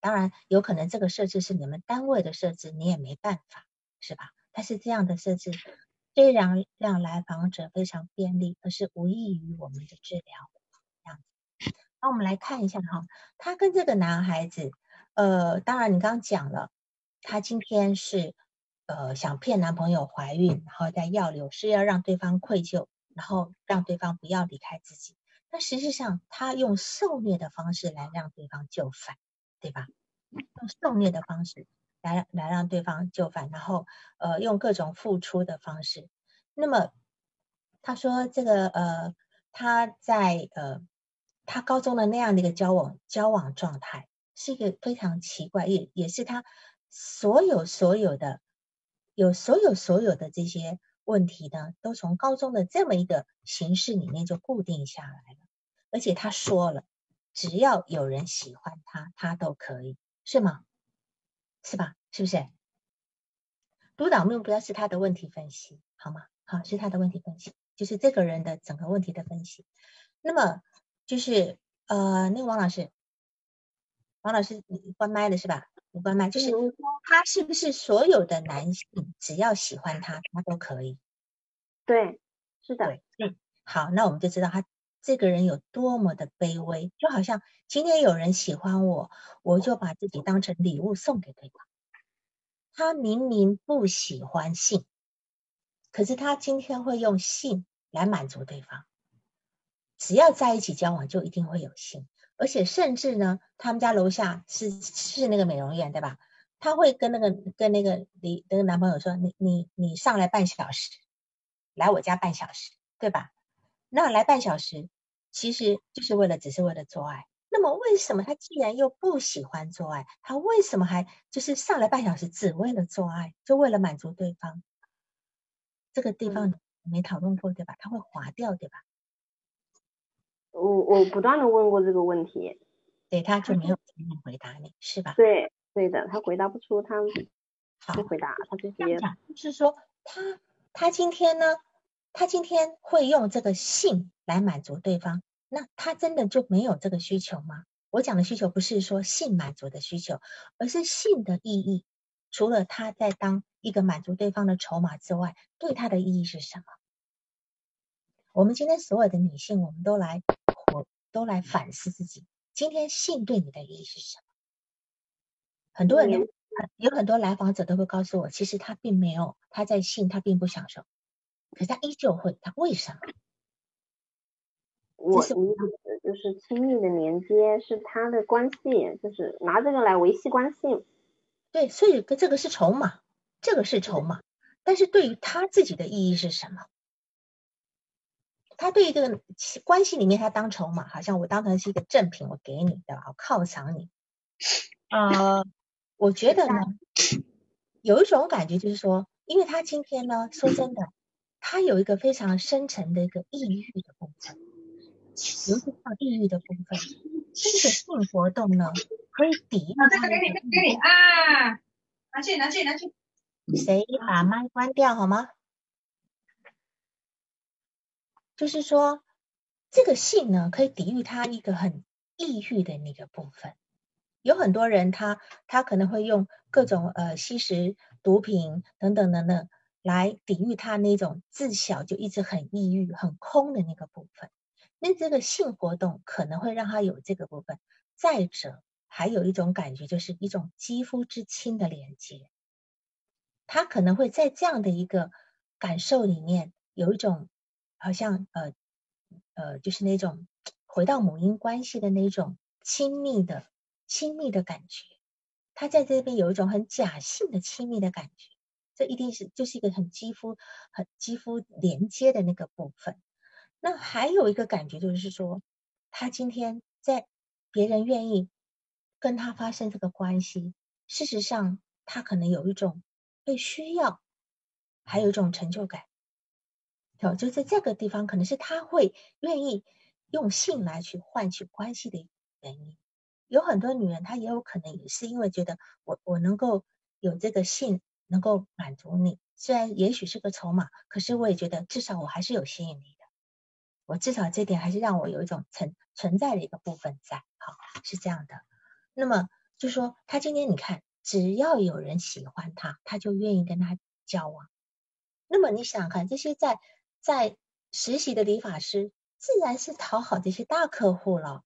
当然有可能这个设置是你们单位的设置，你也没办法，是吧？但是这样的设置虽然让来访者非常便利，可是无异于我们的治疗。这样子，那我们来看一下哈，他跟这个男孩子，呃，当然你刚讲了，他今天是呃想骗男朋友怀孕，然后在药流是要让对方愧疚，然后让对方不要离开自己。但实际上他用受虐的方式来让对方就范。对吧？用受虐的方式来来让对方就范，然后呃用各种付出的方式。那么他说这个呃他在呃他高中的那样的一个交往交往状态是一个非常奇怪，也也是他所有所有的有所有所有的这些问题呢，都从高中的这么一个形式里面就固定下来了。而且他说了，只要有人喜欢他，他都可以，是吗？是吧？是不是？督导目标是他的问题分析，好吗？好，是他的问题分析，就是这个人的整个问题的分析。那么就是呃，那个王老师，王老师你关麦了是吧？你关麦，就是他是不是所有的男性只要喜欢他，他都可以？对，是的。对，嗯，好，那我们就知道他这个人有多么的卑微，就好像今天有人喜欢我，我就把自己当成礼物送给对方。他明明不喜欢性，可是他今天会用性来满足对方。只要在一起交往，就一定会有性，而且甚至呢，他们家楼下是是那个美容院，对吧？他会跟那个跟那个你那个男朋友说：“你你你上来半小时，来我家半小时，对吧？”那来半小时，其实就是为了只是为了做爱。那么为什么他既然又不喜欢做爱，他为什么还就是上来半小时只为了做爱，就为了满足对方？这个地方没讨论过对吧？他会划掉对吧？我我不断的问过这个问题，对他就没有 正面回答你是吧？对对的，他回答不出，他不回答，他直接就是说他他今天呢，他今天会用这个性来满足对方。那他真的就没有这个需求吗？我讲的需求不是说性满足的需求，而是性的意义。除了他在当一个满足对方的筹码之外，对他的意义是什么？我们今天所有的女性，我们都来，我都来反思自己，今天性对你的意义是什么？很多人有很多来访者都会告诉我，其实他并没有，他在性他并不享受，可是他依旧会，他为什么？我意思就是亲密的连接是他的关系，就是拿这个来维系关系。对，所以跟这个是筹码，这个是筹码。但是对于他自己的意义是什么？他对于这个关系里面，他当筹码，好像我当成是一个赠品，我给你的，我犒赏你。呃，我觉得呢，有一种感觉就是说，因为他今天呢，说真的，他有一个非常深层的一个抑郁的部分。尤其到抑郁的部分，这个性活动呢，可以抵御这个给你，给你啊，拿去，拿去，拿去。谁把麦关掉好吗？就是说，这个性呢，可以抵御他一个很抑郁的那个部分。有很多人，他他可能会用各种呃吸食毒品等等等等来抵御他那种自小就一直很抑郁、很空的那个部分。那这个性活动可能会让他有这个部分。再者，还有一种感觉，就是一种肌肤之亲的连接。他可能会在这样的一个感受里面，有一种好像呃呃，就是那种回到母婴关系的那种亲密的亲密的感觉。他在这边有一种很假性的亲密的感觉，这一定是就是一个很肌肤很肌肤连接的那个部分。那还有一个感觉就是说，他今天在别人愿意跟他发生这个关系，事实上他可能有一种被需要，还有一种成就感。哦，就在这个地方，可能是他会愿意用性来去换取关系的原因。有很多女人，她也有可能也是因为觉得我我能够有这个性能够满足你，虽然也许是个筹码，可是我也觉得至少我还是有吸引力的。我至少这点还是让我有一种存存在的一个部分在，好是这样的。那么就说他今天你看，只要有人喜欢他，他就愿意跟他交往。那么你想想看，这些在在实习的理发师，自然是讨好这些大客户了。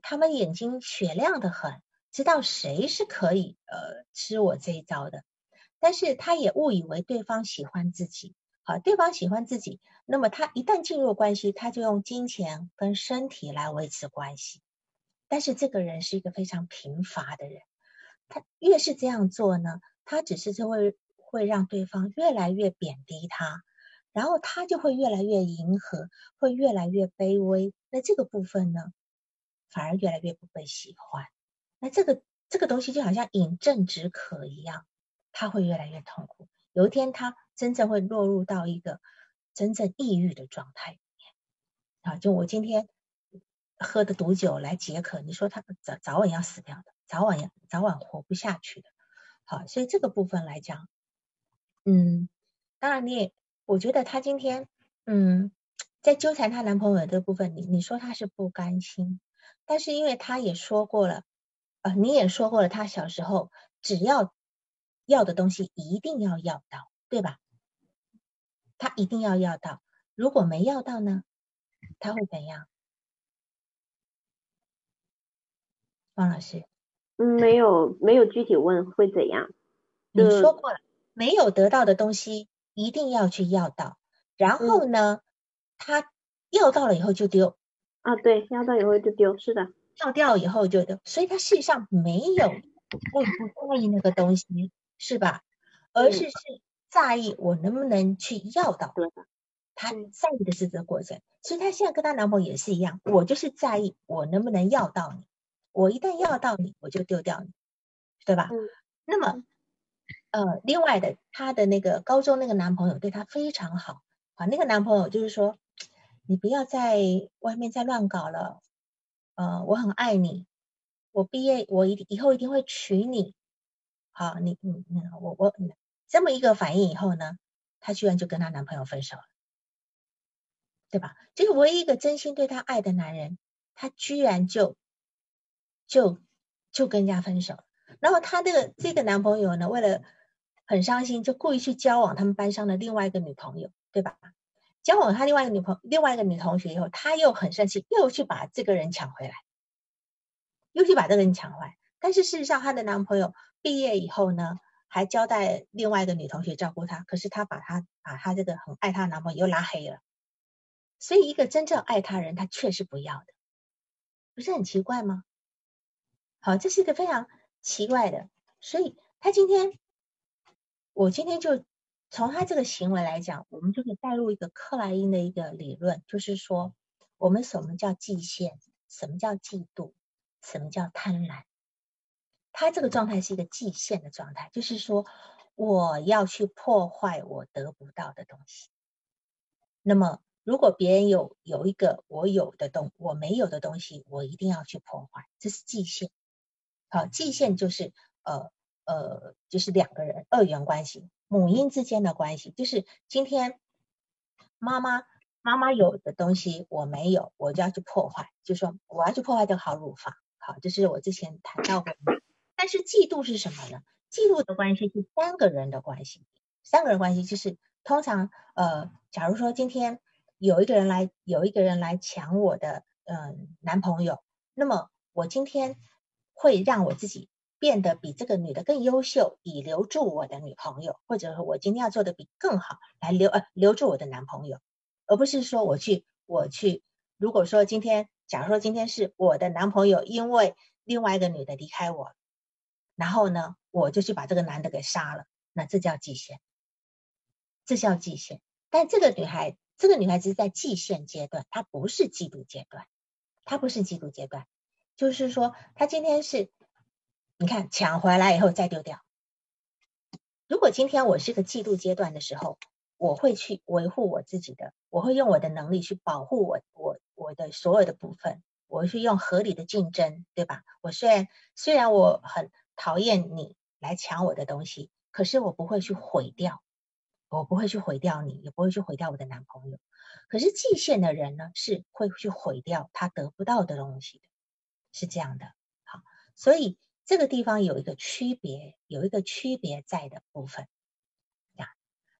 他们眼睛雪亮的很，知道谁是可以呃吃我这一招的。但是他也误以为对方喜欢自己。好，对方喜欢自己，那么他一旦进入关系，他就用金钱跟身体来维持关系。但是这个人是一个非常贫乏的人，他越是这样做呢，他只是就会会让对方越来越贬低他，然后他就会越来越迎合，会越来越卑微。那这个部分呢，反而越来越不被喜欢。那这个这个东西就好像饮鸩止渴一样，他会越来越痛苦。有一天他。真正会落入到一个真正抑郁的状态里面。啊，就我今天喝的毒酒来解渴，你说他早早晚要死掉的，早晚要早晚活不下去的。好，所以这个部分来讲，嗯，当然你也，我觉得她今天，嗯，在纠缠她男朋友的部分，你你说她是不甘心，但是因为她也说过了，呃，你也说过了，她小时候只要要的东西一定要要到，对吧？他一定要要到，如果没要到呢，他会怎样？王老师。嗯，没有没有具体问会怎样。你说过了，没有得到的东西一定要去要到，然后呢，他要到了以后就丢。啊，对，要到以后就丢，是的，要掉以后就丢，所以他事实上没有不不在意那个东西，是吧？而是是在意我能不能去要到。对他在意的是这个过程，所以她现在跟她男朋友也是一样，我就是在意我能不能要到你。我一旦要到你，我就丢掉你，对吧？嗯。那么，呃，另外的，她的那个高中那个男朋友对她非常好，啊，那个男朋友就是说，你不要在外面再乱搞了，呃，我很爱你，我毕业我一以后一定会娶你，好，你你你我我这么一个反应以后呢，她居然就跟她男朋友分手了，对吧？就是唯一一个真心对她爱的男人，他居然就。就就跟人家分手，然后她这个这个男朋友呢，为了很伤心，就故意去交往他们班上的另外一个女朋友，对吧？交往他另外一个女朋另外一个女同学以后，他又很生气，又去把这个人抢回来，又去把这个人抢回来。但是事实上，她的男朋友毕业以后呢，还交代另外一个女同学照顾她，可是她把她把她这个很爱她的男朋友又拉黑了。所以，一个真正爱他人，他确实不要的，不是很奇怪吗？好，这是一个非常奇怪的，所以他今天，我今天就从他这个行为来讲，我们就可以带入一个克莱因的一个理论，就是说，我们什么叫嫉羡，什么叫嫉妒，什么叫贪婪？他这个状态是一个嫉羡的状态，就是说我要去破坏我得不到的东西。那么，如果别人有有一个我有的东我没有的东西，我一定要去破坏，这是嫉羡。好，界限就是呃呃，就是两个人二元关系，母婴之间的关系，就是今天妈妈妈妈有的东西我没有，我就要去破坏，就说我要去破坏这个好乳房。好，这是我之前谈到过。但是嫉妒是什么呢？嫉妒的关系是三个人的关系，三个人关系就是通常呃，假如说今天有一个人来有一个人来抢我的嗯男朋友，那么我今天。会让我自己变得比这个女的更优秀，以留住我的女朋友，或者说我今天要做的比更好，来留呃留住我的男朋友，而不是说我去我去，如果说今天，假如说今天是我的男朋友因为另外一个女的离开我，然后呢，我就去把这个男的给杀了，那这叫极限，这叫极限。但这个女孩，这个女孩子在极限阶段，她不是嫉妒阶段，她不是嫉妒阶段。就是说，她今天是，你看抢回来以后再丢掉。如果今天我是个嫉妒阶段的时候，我会去维护我自己的，我会用我的能力去保护我我我的所有的部分，我会用合理的竞争，对吧？我虽然虽然我很讨厌你来抢我的东西，可是我不会去毁掉，我不会去毁掉你，也不会去毁掉我的男朋友。可是界限的人呢，是会去毁掉他得不到的东西的。是这样的，好，所以这个地方有一个区别，有一个区别在的部分呀。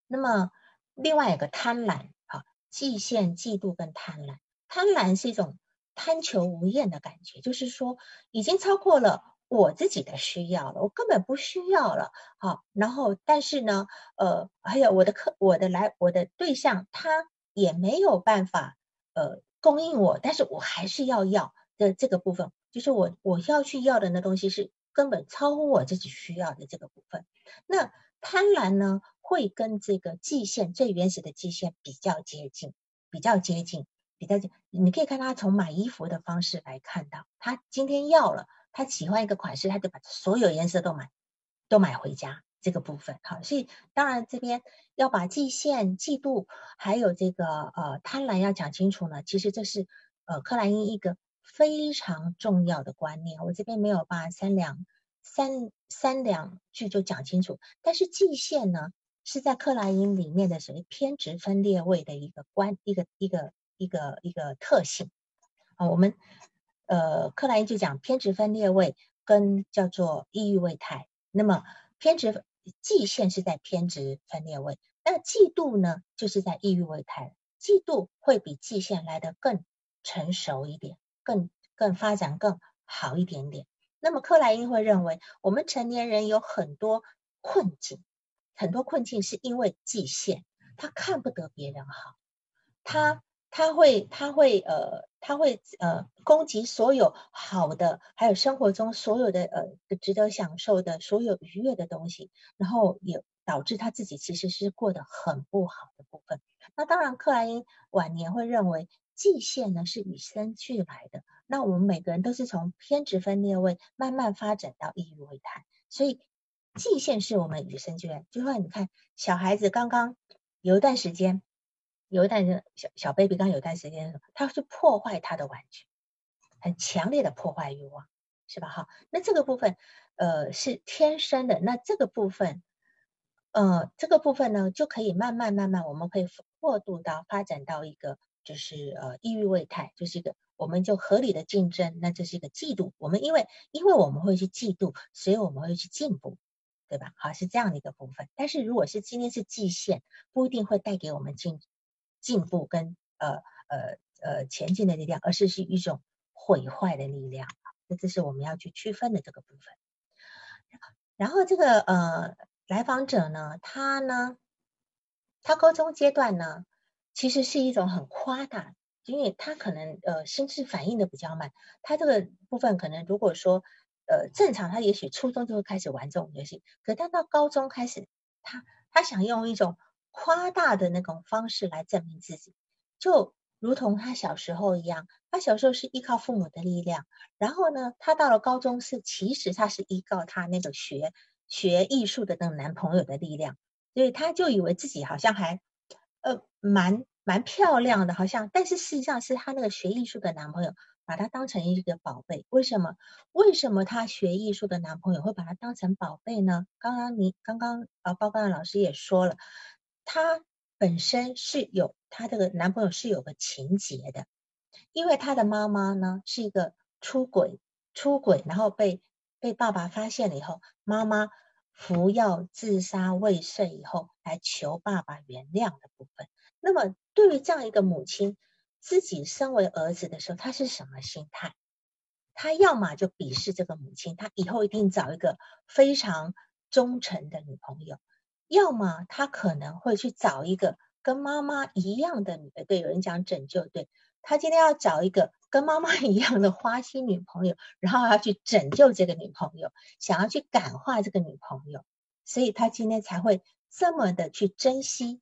那么另外一个贪婪，好，嫉羡、嫉妒跟贪婪，贪婪是一种贪求无厌的感觉，就是说已经超过了我自己的需要了，我根本不需要了，好，然后但是呢，呃，还有我的客，我的来，我的对象他也没有办法呃供应我，但是我还是要要的这个部分。就是我我要去要的那东西是根本超乎我自己需要的这个部分。那贪婪呢，会跟这个季线最原始的季线比较接近，比较接近，比较近。你可以看他从买衣服的方式来看到，他今天要了，他喜欢一个款式，他就把所有颜色都买，都买回家，这个部分。好，所以当然这边要把季羡、嫉妒还有这个呃贪婪要讲清楚呢，其实这是呃克莱因一个非常重要的观念。我这边没有把三两三三两句就讲清楚，但是季羡呢是在克莱因里面的属于偏执分裂位的一个观一个一个一个一个特性啊，我们。呃，克莱因就讲偏执分裂位跟叫做抑郁位态。那么偏执季线是在偏执分裂位，那嫉妒呢，就是在抑郁位态。嫉妒会比季线来的更成熟一点，更更发展更好一点点。那么克莱因会认为，我们成年人有很多困境，很多困境是因为季线，他看不得别人好，他。他会，他会，呃，他会，呃，攻击所有好的，还有生活中所有的，呃，值得享受的所有愉悦的东西，然后也导致他自己其实是过得很不好的部分。那当然，克莱因晚年会认为，季线呢是与生俱来的。那我们每个人都是从偏执分裂位慢慢发展到抑郁位态，所以季线是我们与生俱来。就说你看，小孩子刚刚有一段时间。有一段时小小 baby 刚有一段时间，他去破坏他的玩具，很强烈的破坏欲望，是吧？哈，那这个部分，呃，是天生的。那这个部分，呃，这个部分呢，就可以慢慢慢慢，我们可以过渡到发展到一个，就是呃，抑郁位态，就是一个，我们就合理的竞争，那这是一个嫉妒。我们因为因为我们会去嫉妒，所以我们会去进步，对吧？好，是这样的一个部分。但是如果是今天是季线，不一定会带给我们进。进步跟呃呃呃前进的力量，而是是一种毁坏的力量那这是我们要去区分的这个部分。然后这个呃来访者呢，他呢，他高中阶段呢，其实是一种很夸大，因为他可能呃心智反应的比较慢，他这个部分可能如果说呃正常，他也许初中就会开始玩这种游戏，可他到高中开始，他他想用一种。夸大的那种方式来证明自己，就如同他小时候一样。他小时候是依靠父母的力量，然后呢，他到了高中是其实他是依靠他那个学学艺术的那个男朋友的力量，所以他就以为自己好像还呃蛮蛮漂亮的，好像，但是事实上是他那个学艺术的男朋友把他当成一个宝贝。为什么？为什么他学艺术的男朋友会把他当成宝贝呢？刚刚你刚刚呃报告的老师也说了。她本身是有她这个男朋友是有个情节的，因为她的妈妈呢是一个出轨出轨，然后被被爸爸发现了以后，妈妈服药自杀未遂以后来求爸爸原谅的部分。那么对于这样一个母亲，自己身为儿子的时候，他是什么心态？他要么就鄙视这个母亲，他以后一定找一个非常忠诚的女朋友。要么他可能会去找一个跟妈妈一样的女的，对，有人讲拯救，对他今天要找一个跟妈妈一样的花心女朋友，然后要去拯救这个女朋友，想要去感化这个女朋友，所以他今天才会这么的去珍惜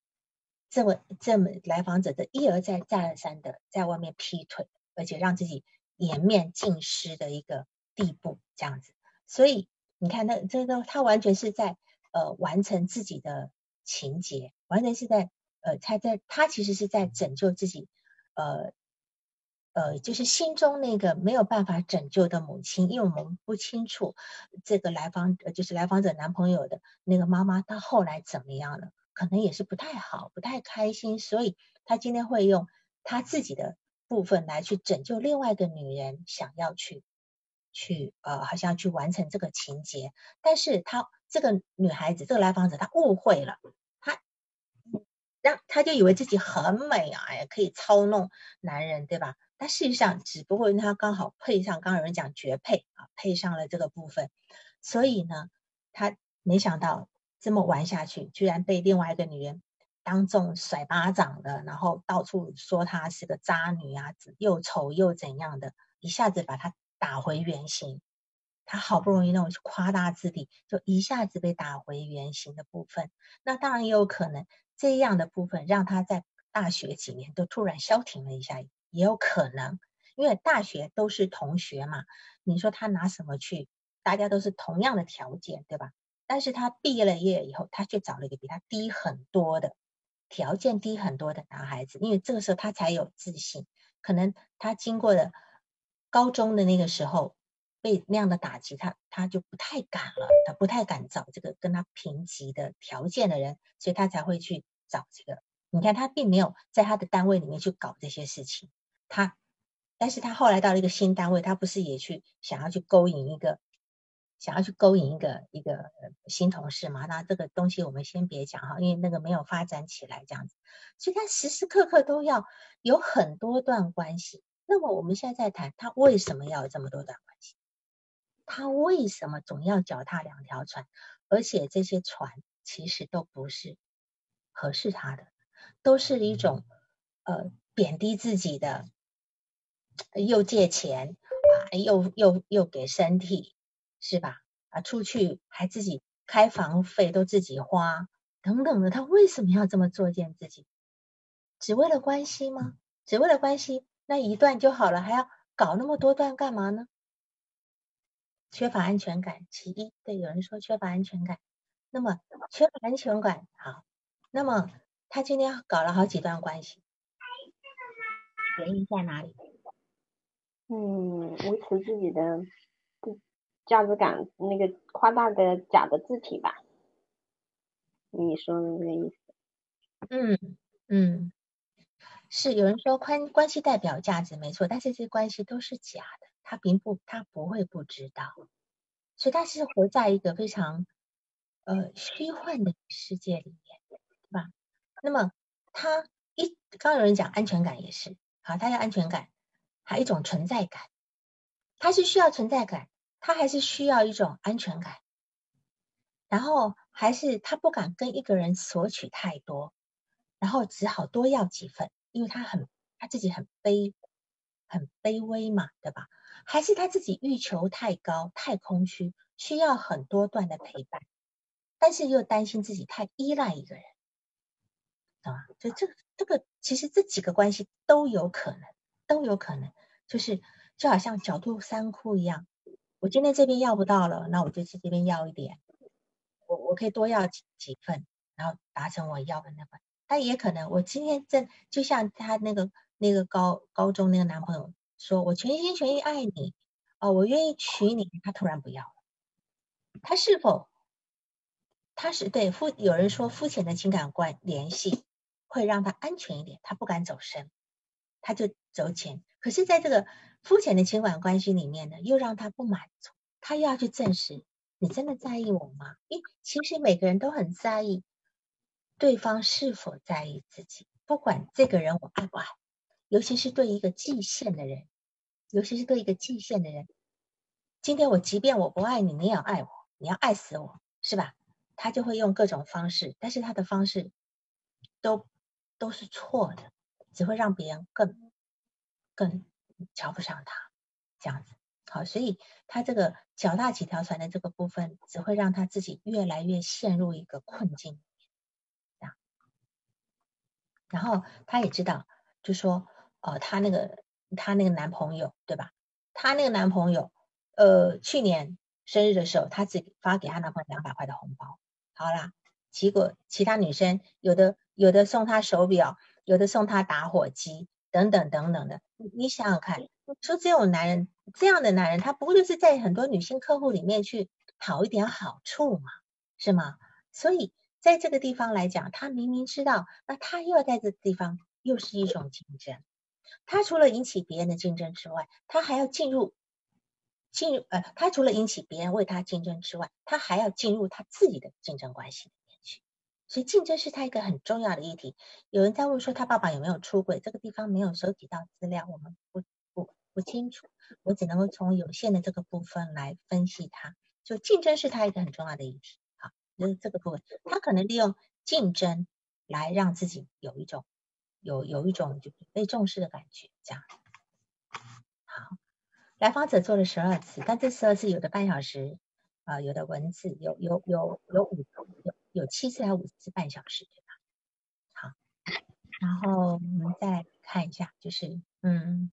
这么这么来访者的一而再再而三的在外面劈腿，而且让自己颜面尽失的一个地步，这样子，所以你看，那这个他完全是在。呃，完成自己的情节，完全是在呃，他在他其实是在拯救自己，呃呃，就是心中那个没有办法拯救的母亲，因为我们不清楚这个来访呃，就是来访者男朋友的那个妈妈，她后来怎么样了？可能也是不太好，不太开心，所以他今天会用他自己的部分来去拯救另外一个女人，想要去去呃，好像去完成这个情节，但是他。这个女孩子，这个来访者，她误会了，她让她就以为自己很美啊，也可以操弄男人，对吧？但事实上，只不过她刚好配上，刚有人讲绝配啊，配上了这个部分，所以呢，她没想到这么玩下去，居然被另外一个女人当众甩巴掌的，然后到处说她是个渣女啊，又丑又怎样的，一下子把她打回原形。他好不容易那种夸大自己，就一下子被打回原形的部分，那当然也有可能这样的部分让他在大学几年都突然消停了一下，也有可能，因为大学都是同学嘛，你说他拿什么去？大家都是同样的条件，对吧？但是他毕业了业以后，他却找了一个比他低很多的条件低很多的男孩子，因为这个时候他才有自信。可能他经过了高中的那个时候被那样的打击，他他就不太敢了，他不太敢找这个跟他平级的条件的人，所以他才会去找这个。你看他并没有在他的单位里面去搞这些事情，他，但是他后来到了一个新单位，他不是也去想要去勾引一个。想要去勾引一个一个新同事嘛？那这个东西我们先别讲哈，因为那个没有发展起来这样子，所以他时时刻刻都要有很多段关系。那么我们现在在谈他为什么要这么多段关？他为什么总要脚踏两条船？而且这些船其实都不是合适他的，都是一种呃贬低自己的，又借钱啊，又又又给身体。是吧？啊，出去还自己开房费都自己花，等等的，他为什么要这么作践自己？只为了关系吗？只为了关系，那一段就好了，还要搞那么多段干嘛呢？缺乏安全感，其一。对，有人说缺乏安全感。那么缺乏安全感，好，那么他今天搞了好几段关系，原因在哪里？嗯，维持自己的。价值感那个夸大的假的字体吧，你说的那个意思。嗯嗯，是有人说关关系代表价值没错，但是这些关系都是假的，他并不他不会不知道，所以他是活在一个非常呃虚幻的世界里面，对吧？那么他一刚有人讲安全感也是，好，他要安全感，还有一种存在感，他是需要存在感。他还是需要一种安全感，然后还是他不敢跟一个人索取太多，然后只好多要几份，因为他很他自己很卑很卑微嘛，对吧？还是他自己欲求太高太空虚，需要很多段的陪伴，但是又担心自己太依赖一个人，懂吗？就这这个其实这几个关系都有可能，都有可能，就是就好像狡兔三窟一样。我今天这边要不到了，那我就去这边要一点，我我可以多要几几份，然后达成我要的那份。但也可能我今天正就像他那个那个高高中那个男朋友说，我全心全意爱你，哦，我愿意娶你，他突然不要了。他是否他是对肤有人说肤浅的情感关联系会让他安全一点，他不敢走深，他就走浅。可是，在这个肤浅的情感关系里面呢，又让他不满足，他又要去证实你真的在意我吗？因其实每个人都很在意对方是否在意自己，不管这个人我爱不爱，尤其是对一个界限的人，尤其是对一个界限的人，今天我即便我不爱你，你也要爱我，你要爱死我，是吧？他就会用各种方式，但是他的方式都都是错的，只会让别人更。更瞧不上他这样子，好，所以他这个脚踏几条船的这个部分，只会让他自己越来越陷入一个困境这样。然后他也知道，就说，呃，她那个她那个男朋友对吧？她那个男朋友，呃，去年生日的时候，她只发给她男朋友两百块的红包，好啦，结果其他女生有的有的送她手表，有的送她打火机。等等等等的，你你想想看，说这种男人，这样的男人，他不过就是在很多女性客户里面去讨一点好处嘛，是吗？所以在这个地方来讲，他明明知道，那他又要在这地方又是一种竞争。他除了引起别人的竞争之外，他还要进入进入呃，他除了引起别人为他竞争之外，他还要进入他自己的竞争关系里面去。所以竞争是他一个很重要的议题。有人在问说他爸爸有没有出轨，这个地方没有收集到资料，我们不不不清楚。我只能够从有限的这个部分来分析他。就竞争是他一个很重要的议题。好，就是这个部分，他可能利用竞争来让自己有一种有有一种就被重视的感觉，这样。好，来访者做了十二次，但这十二次有的半小时啊，有的文字，有有有有五有。有七次还五次半小时，对吧？好，然后我们再来看一下，就是嗯，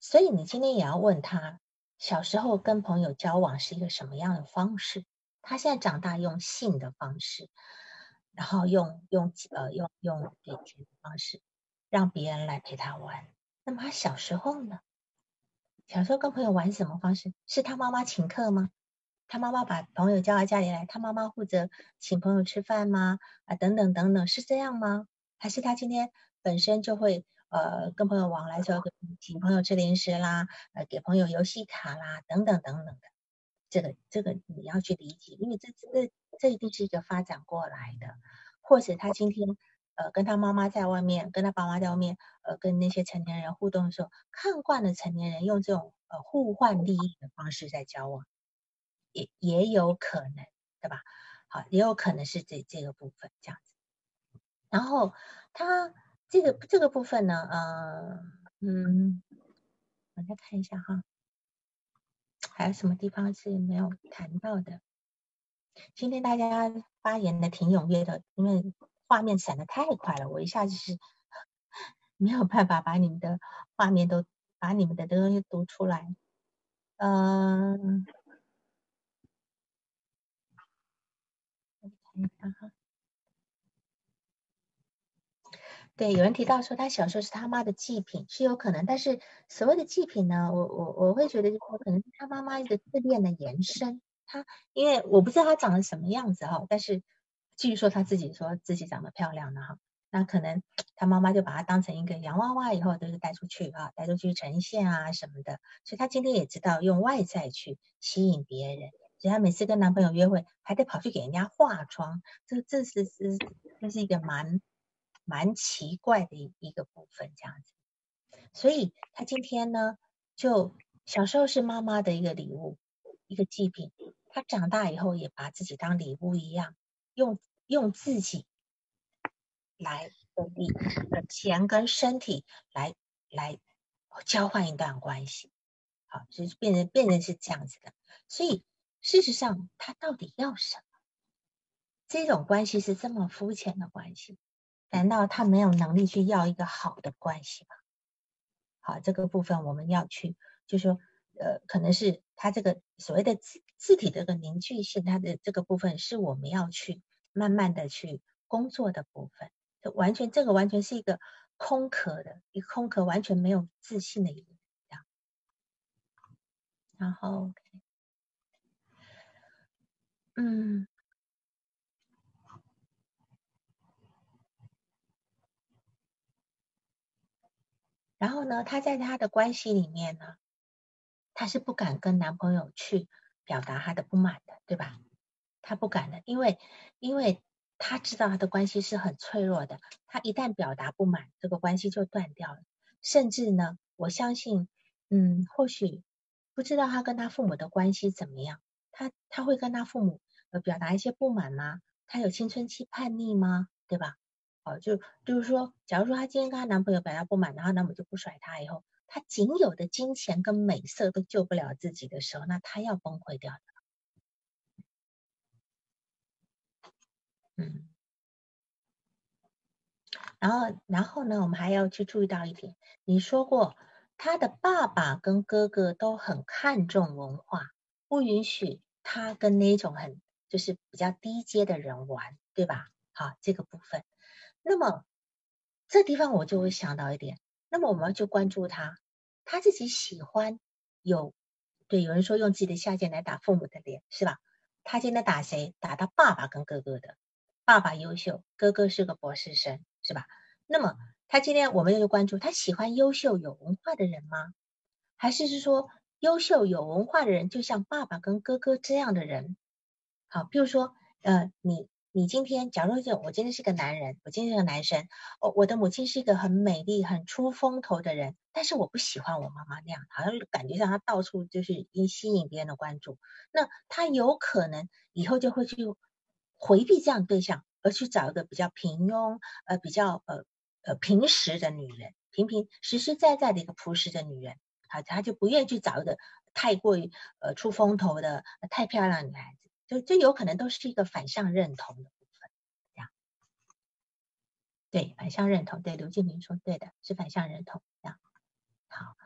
所以你今天也要问他，小时候跟朋友交往是一个什么样的方式？他现在长大用性的方式，然后用用呃用用给钱的方式，让别人来陪他玩。那么他小时候呢？小时候跟朋友玩什么方式？是他妈妈请客吗？他妈妈把朋友叫到家里来，他妈妈负责请朋友吃饭吗？啊，等等等等，是这样吗？还是他今天本身就会呃跟朋友往来时候请朋友吃零食啦，呃给朋友游戏卡啦，等等等等的。这个这个你要去理解，因为这这这一定是一个发展过来的，或者他今天呃跟他妈妈在外面，跟他爸妈在外面，呃跟那些成年人互动的时候，看惯了成年人用这种呃互换利益的方式在交往，也也有可能，对吧？好，也有可能是这这个部分这样子。然后他这个这个部分呢，呃嗯，我再看一下哈。还有什么地方是没有谈到的？今天大家发言的挺踊跃的，因为画面闪的太快了，我一下子是 没有办法把你们的画面都把你们的东西读出来。嗯，我看一下哈。对，有人提到说他小时候是他妈的祭品，是有可能。但是所谓的祭品呢，我我我会觉得，可能是他妈妈一个自恋的延伸。他因为我不知道他长得什么样子哈，但是据说他自己说自己长得漂亮的哈，那可能 他妈妈就把他当成一个洋娃娃，以后都是带出去啊，带出去呈现啊什么的。所以他今天也知道用外在去吸引别人，所以他每次跟男朋友约会还得跑去给人家化妆，这这是是这是一个蛮。蛮奇怪的一个部分，这样子，所以他今天呢，就小时候是妈妈的一个礼物，一个祭品，他长大以后也把自己当礼物一样，用用自己来的礼的钱跟身体来来交换一段关系，好，就是变成变成是这样子的，所以事实上他到底要什么？这种关系是这么肤浅的关系。难道他没有能力去要一个好的关系吗？好，这个部分我们要去，就说，呃，可能是他这个所谓的字字体这个凝聚性，它的这个部分是我们要去慢慢的去工作的部分。完全这个完全是一个空壳的，一个空壳完全没有自信的一个样。然后嗯。然后呢，她在她的关系里面呢，她是不敢跟男朋友去表达她的不满的，对吧？她不敢的，因为因为她知道她的关系是很脆弱的，她一旦表达不满，这个关系就断掉了。甚至呢，我相信，嗯，或许不知道她跟她父母的关系怎么样，她她会跟她父母呃表达一些不满吗？她有青春期叛逆吗？对吧？哦，就就是说，假如说她今天跟她男朋友表达不满，然后男朋友就不甩她，以后她仅有的金钱跟美色都救不了自己的时候，那她要崩溃掉的。嗯，然后然后呢，我们还要去注意到一点，你说过她的爸爸跟哥哥都很看重文化，不允许她跟那种很就是比较低阶的人玩，对吧？好，这个部分。那么这地方我就会想到一点，那么我们就关注他，他自己喜欢有对有人说用自己的下贱来打父母的脸是吧？他今天打谁？打他爸爸跟哥哥的，爸爸优秀，哥哥是个博士生是吧？那么他今天我们要关注他喜欢优秀有文化的人吗？还是是说优秀有文化的人就像爸爸跟哥哥这样的人？好，比如说呃你。你今天，假如说我今天是个男人，我今天是个男生，哦，我的母亲是一个很美丽、很出风头的人，但是我不喜欢我妈妈那样，好像感觉上她到处就是因吸引别人的关注，那他有可能以后就会去回避这样对象，而去找一个比较平庸、呃比较呃呃平实的女人，平平实实在在的一个朴实的女人，好，他就不愿意去找一个太过于呃出风头的、太漂亮女孩子。就就有可能都是一个反向认同的部分，这样，对反向认同，对刘建明说对的，是反向认同，这样好。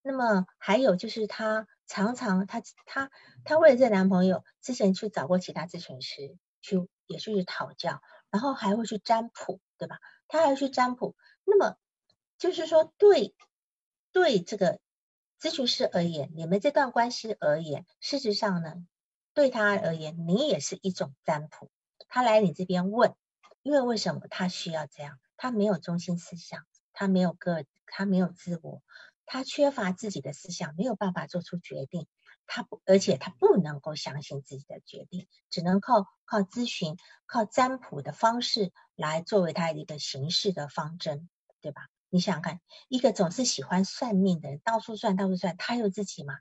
那么还有就是她常常她她她为了这男朋友，之前去找过其他咨询师去也去讨教，然后还会去占卜，对吧？她还去占卜，那么就是说对对这个咨询师而言，你们这段关系而言，事实上呢，对他而言，你也是一种占卜。他来你这边问，因为为什么他需要这样？他没有中心思想，他没有个，他没有自我，他缺乏自己的思想，没有办法做出决定。他不，而且他不能够相信自己的决定，只能靠靠咨询、靠占卜的方式来作为他一个行事的方针，对吧？你想想看，一个总是喜欢算命的人，到处算，到处算，他有自己吗？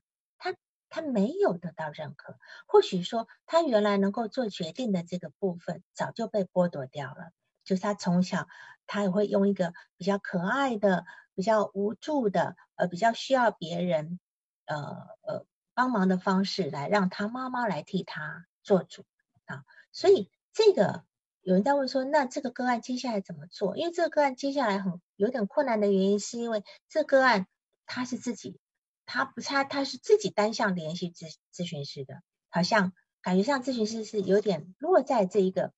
他没有得到认可。或许说，他原来能够做决定的这个部分，早就被剥夺掉了。就是他从小，他也会用一个比较可爱的、比较无助的、呃，比较需要别人呃呃帮忙的方式，来让他妈妈来替他做主啊。所以这个。有人在问说，那这个个案接下来怎么做？因为这个个案接下来很有点困难的原因，是因为这个案他是自己，他不他他是自己单向联系咨咨询师的，好像感觉像咨询师是有点落在这一个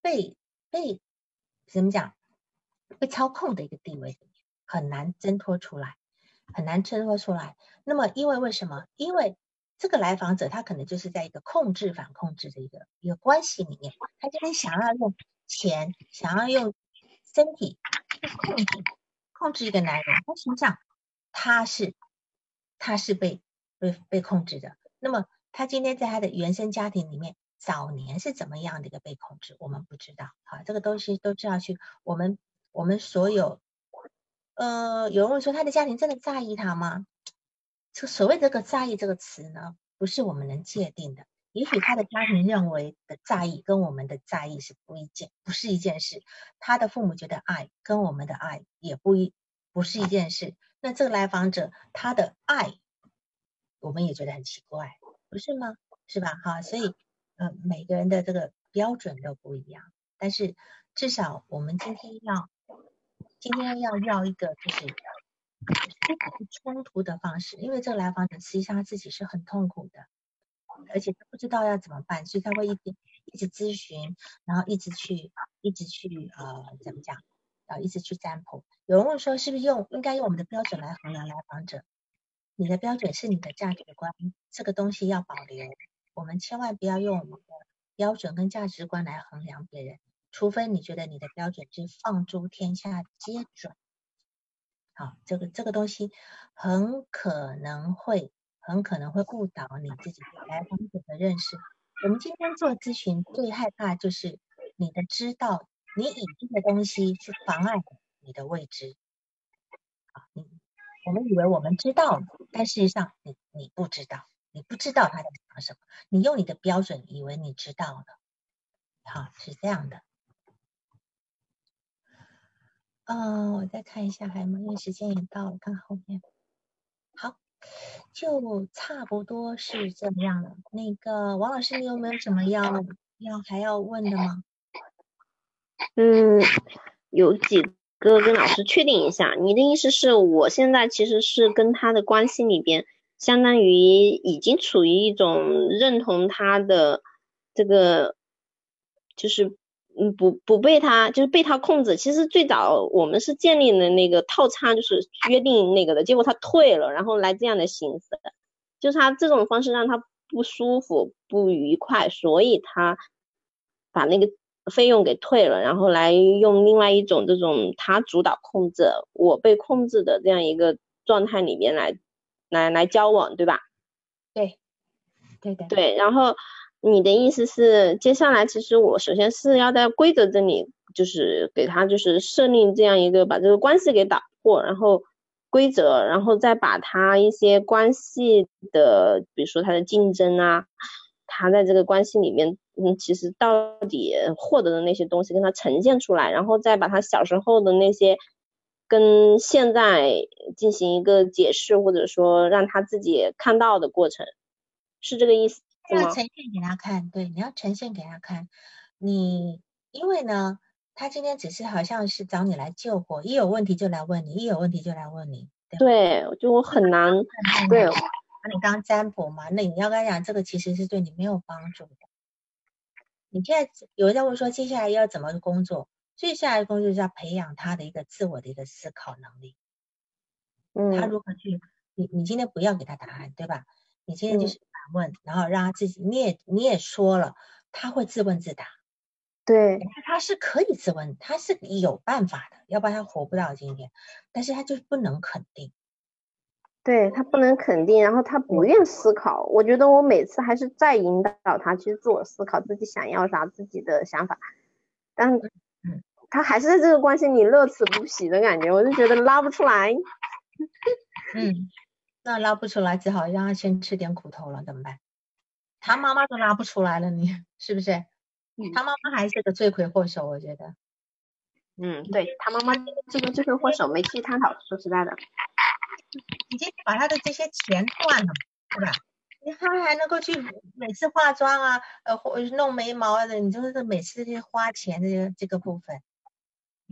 被被怎么讲被操控的一个地位里面，很难挣脱出来，很难挣脱出来。那么因为为什么？因为这个来访者他可能就是在一个控制反控制的一个一个关系里面，他今天想要用钱，想要用身体去控制控制一个男人，他实际上他是他是被被被控制的。那么他今天在他的原生家庭里面，早年是怎么样的一个被控制，我们不知道。好，这个东西都是要去我们我们所有呃，有人问说他的家庭真的在意他吗？这所谓这个在意这个词呢，不是我们能界定的。也许他的家庭认为的在意，跟我们的在意是不一件，不是一件事。他的父母觉得爱，跟我们的爱也不一，不是一件事。那这个来访者他的爱，我们也觉得很奇怪，不是吗？是吧？哈，所以呃，每个人的这个标准都不一样。但是至少我们今天要，今天要要一个就是。不冲突的方式，因为这个来访者实际上他自己是很痛苦的，而且他不知道要怎么办，所以他会一直一直咨询，然后一直去一直去呃怎么讲啊，一直去占卜。有人问说，是不是用应该用我们的标准来衡量来访者？你的标准是你的价值观，这个东西要保留。我们千万不要用我们的标准跟价值观来衡量别人，除非你觉得你的标准是放诸天下皆准。好，这个这个东西很可能会很可能会误导你自己来访者的认识。我们今天做咨询最害怕就是你的知道，你已知的东西去妨碍你的未知。啊，你我们以为我们知道，但事实上你你不知道，你不知道他在想什么，你用你的标准以为你知道了。好，是这样的。嗯，我再看一下还有没有，因为时间也到了，看后面。好，就差不多是这样了。那个王老师，你有没有什么要要还要问的吗？嗯，有几个跟老师确定一下，你的意思是我现在其实是跟他的关系里边，相当于已经处于一种认同他的这个，就是。嗯，不不被他就是被他控制。其实最早我们是建立了那个套餐，就是约定那个的，结果他退了，然后来这样的形式，就是他这种方式让他不舒服、不愉快，所以他把那个费用给退了，然后来用另外一种这种他主导控制，我被控制的这样一个状态里面来来来交往，对吧？对，对的。对，然后。你的意思是，接下来其实我首先是要在规则这里，就是给他就是设立这样一个把这个关系给打破，然后规则，然后再把他一些关系的，比如说他的竞争啊，他在这个关系里面，嗯，其实到底获得的那些东西跟他呈现出来，然后再把他小时候的那些跟现在进行一个解释，或者说让他自己看到的过程，是这个意思吗。要呈现给他看，对，你要呈现给他看。你因为呢，他今天只是好像是找你来救火，一有问题就来问你，一有问题就来问你。对，就我很难，对，那你刚占卜嘛，那你要跟他讲，这个其实是对你没有帮助的。你现在有人在问说，接下来要怎么工作？接下来的工作是要培养他的一个自我的一个思考能力。嗯，他如何去？你你今天不要给他答案，对吧？你今天就是反问，然后让他自己，你也你也说了，他会自问自答。对，他是可以自问，他是有办法的，要不然他活不到今天。但是他就是不能肯定。对他不能肯定，然后他不愿思考。我觉得我每次还是在引导他去自我思考自己想要啥，自己的想法。但嗯，他还是在这个关系里乐此不疲的感觉，我就觉得拉不出来。嗯，那拉不出来，只好让他先吃点苦头了，怎么办？他妈妈都拉不出来了，你是不是？他妈妈还是个罪魁祸首，我觉得。嗯，对他妈妈这个罪魁祸首没去探讨，说实在的。已经把他的这些钱赚了，对吧？你他还能够去每次化妆啊，呃，或弄眉毛的，你就是每次去花钱的这个部分。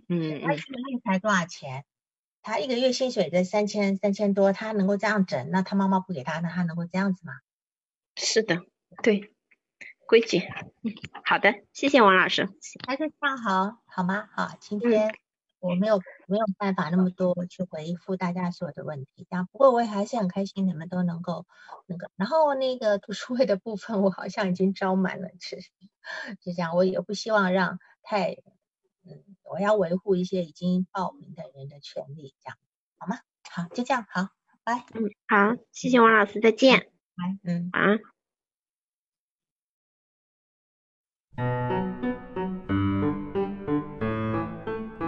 嗯他一个月才多少钱？他一个月薪水在三千三千多，他能够这样整，那他妈妈不给他，那他能够这样子吗？是的，对，规矩。嗯，好的，谢谢王老师。还是这样好，好吗？好，今天我没有没有办法那么多去回复大家所有的问题，这样不过我也还是很开心你们都能够那个。然后那个读书会的部分，我好像已经招满了，是就这样。我也不希望让太嗯，我要维护一些已经报名的人的权利，这样好吗？好，就这样，好，拜。嗯，好，谢谢王老师，再见。拜，嗯。晚安。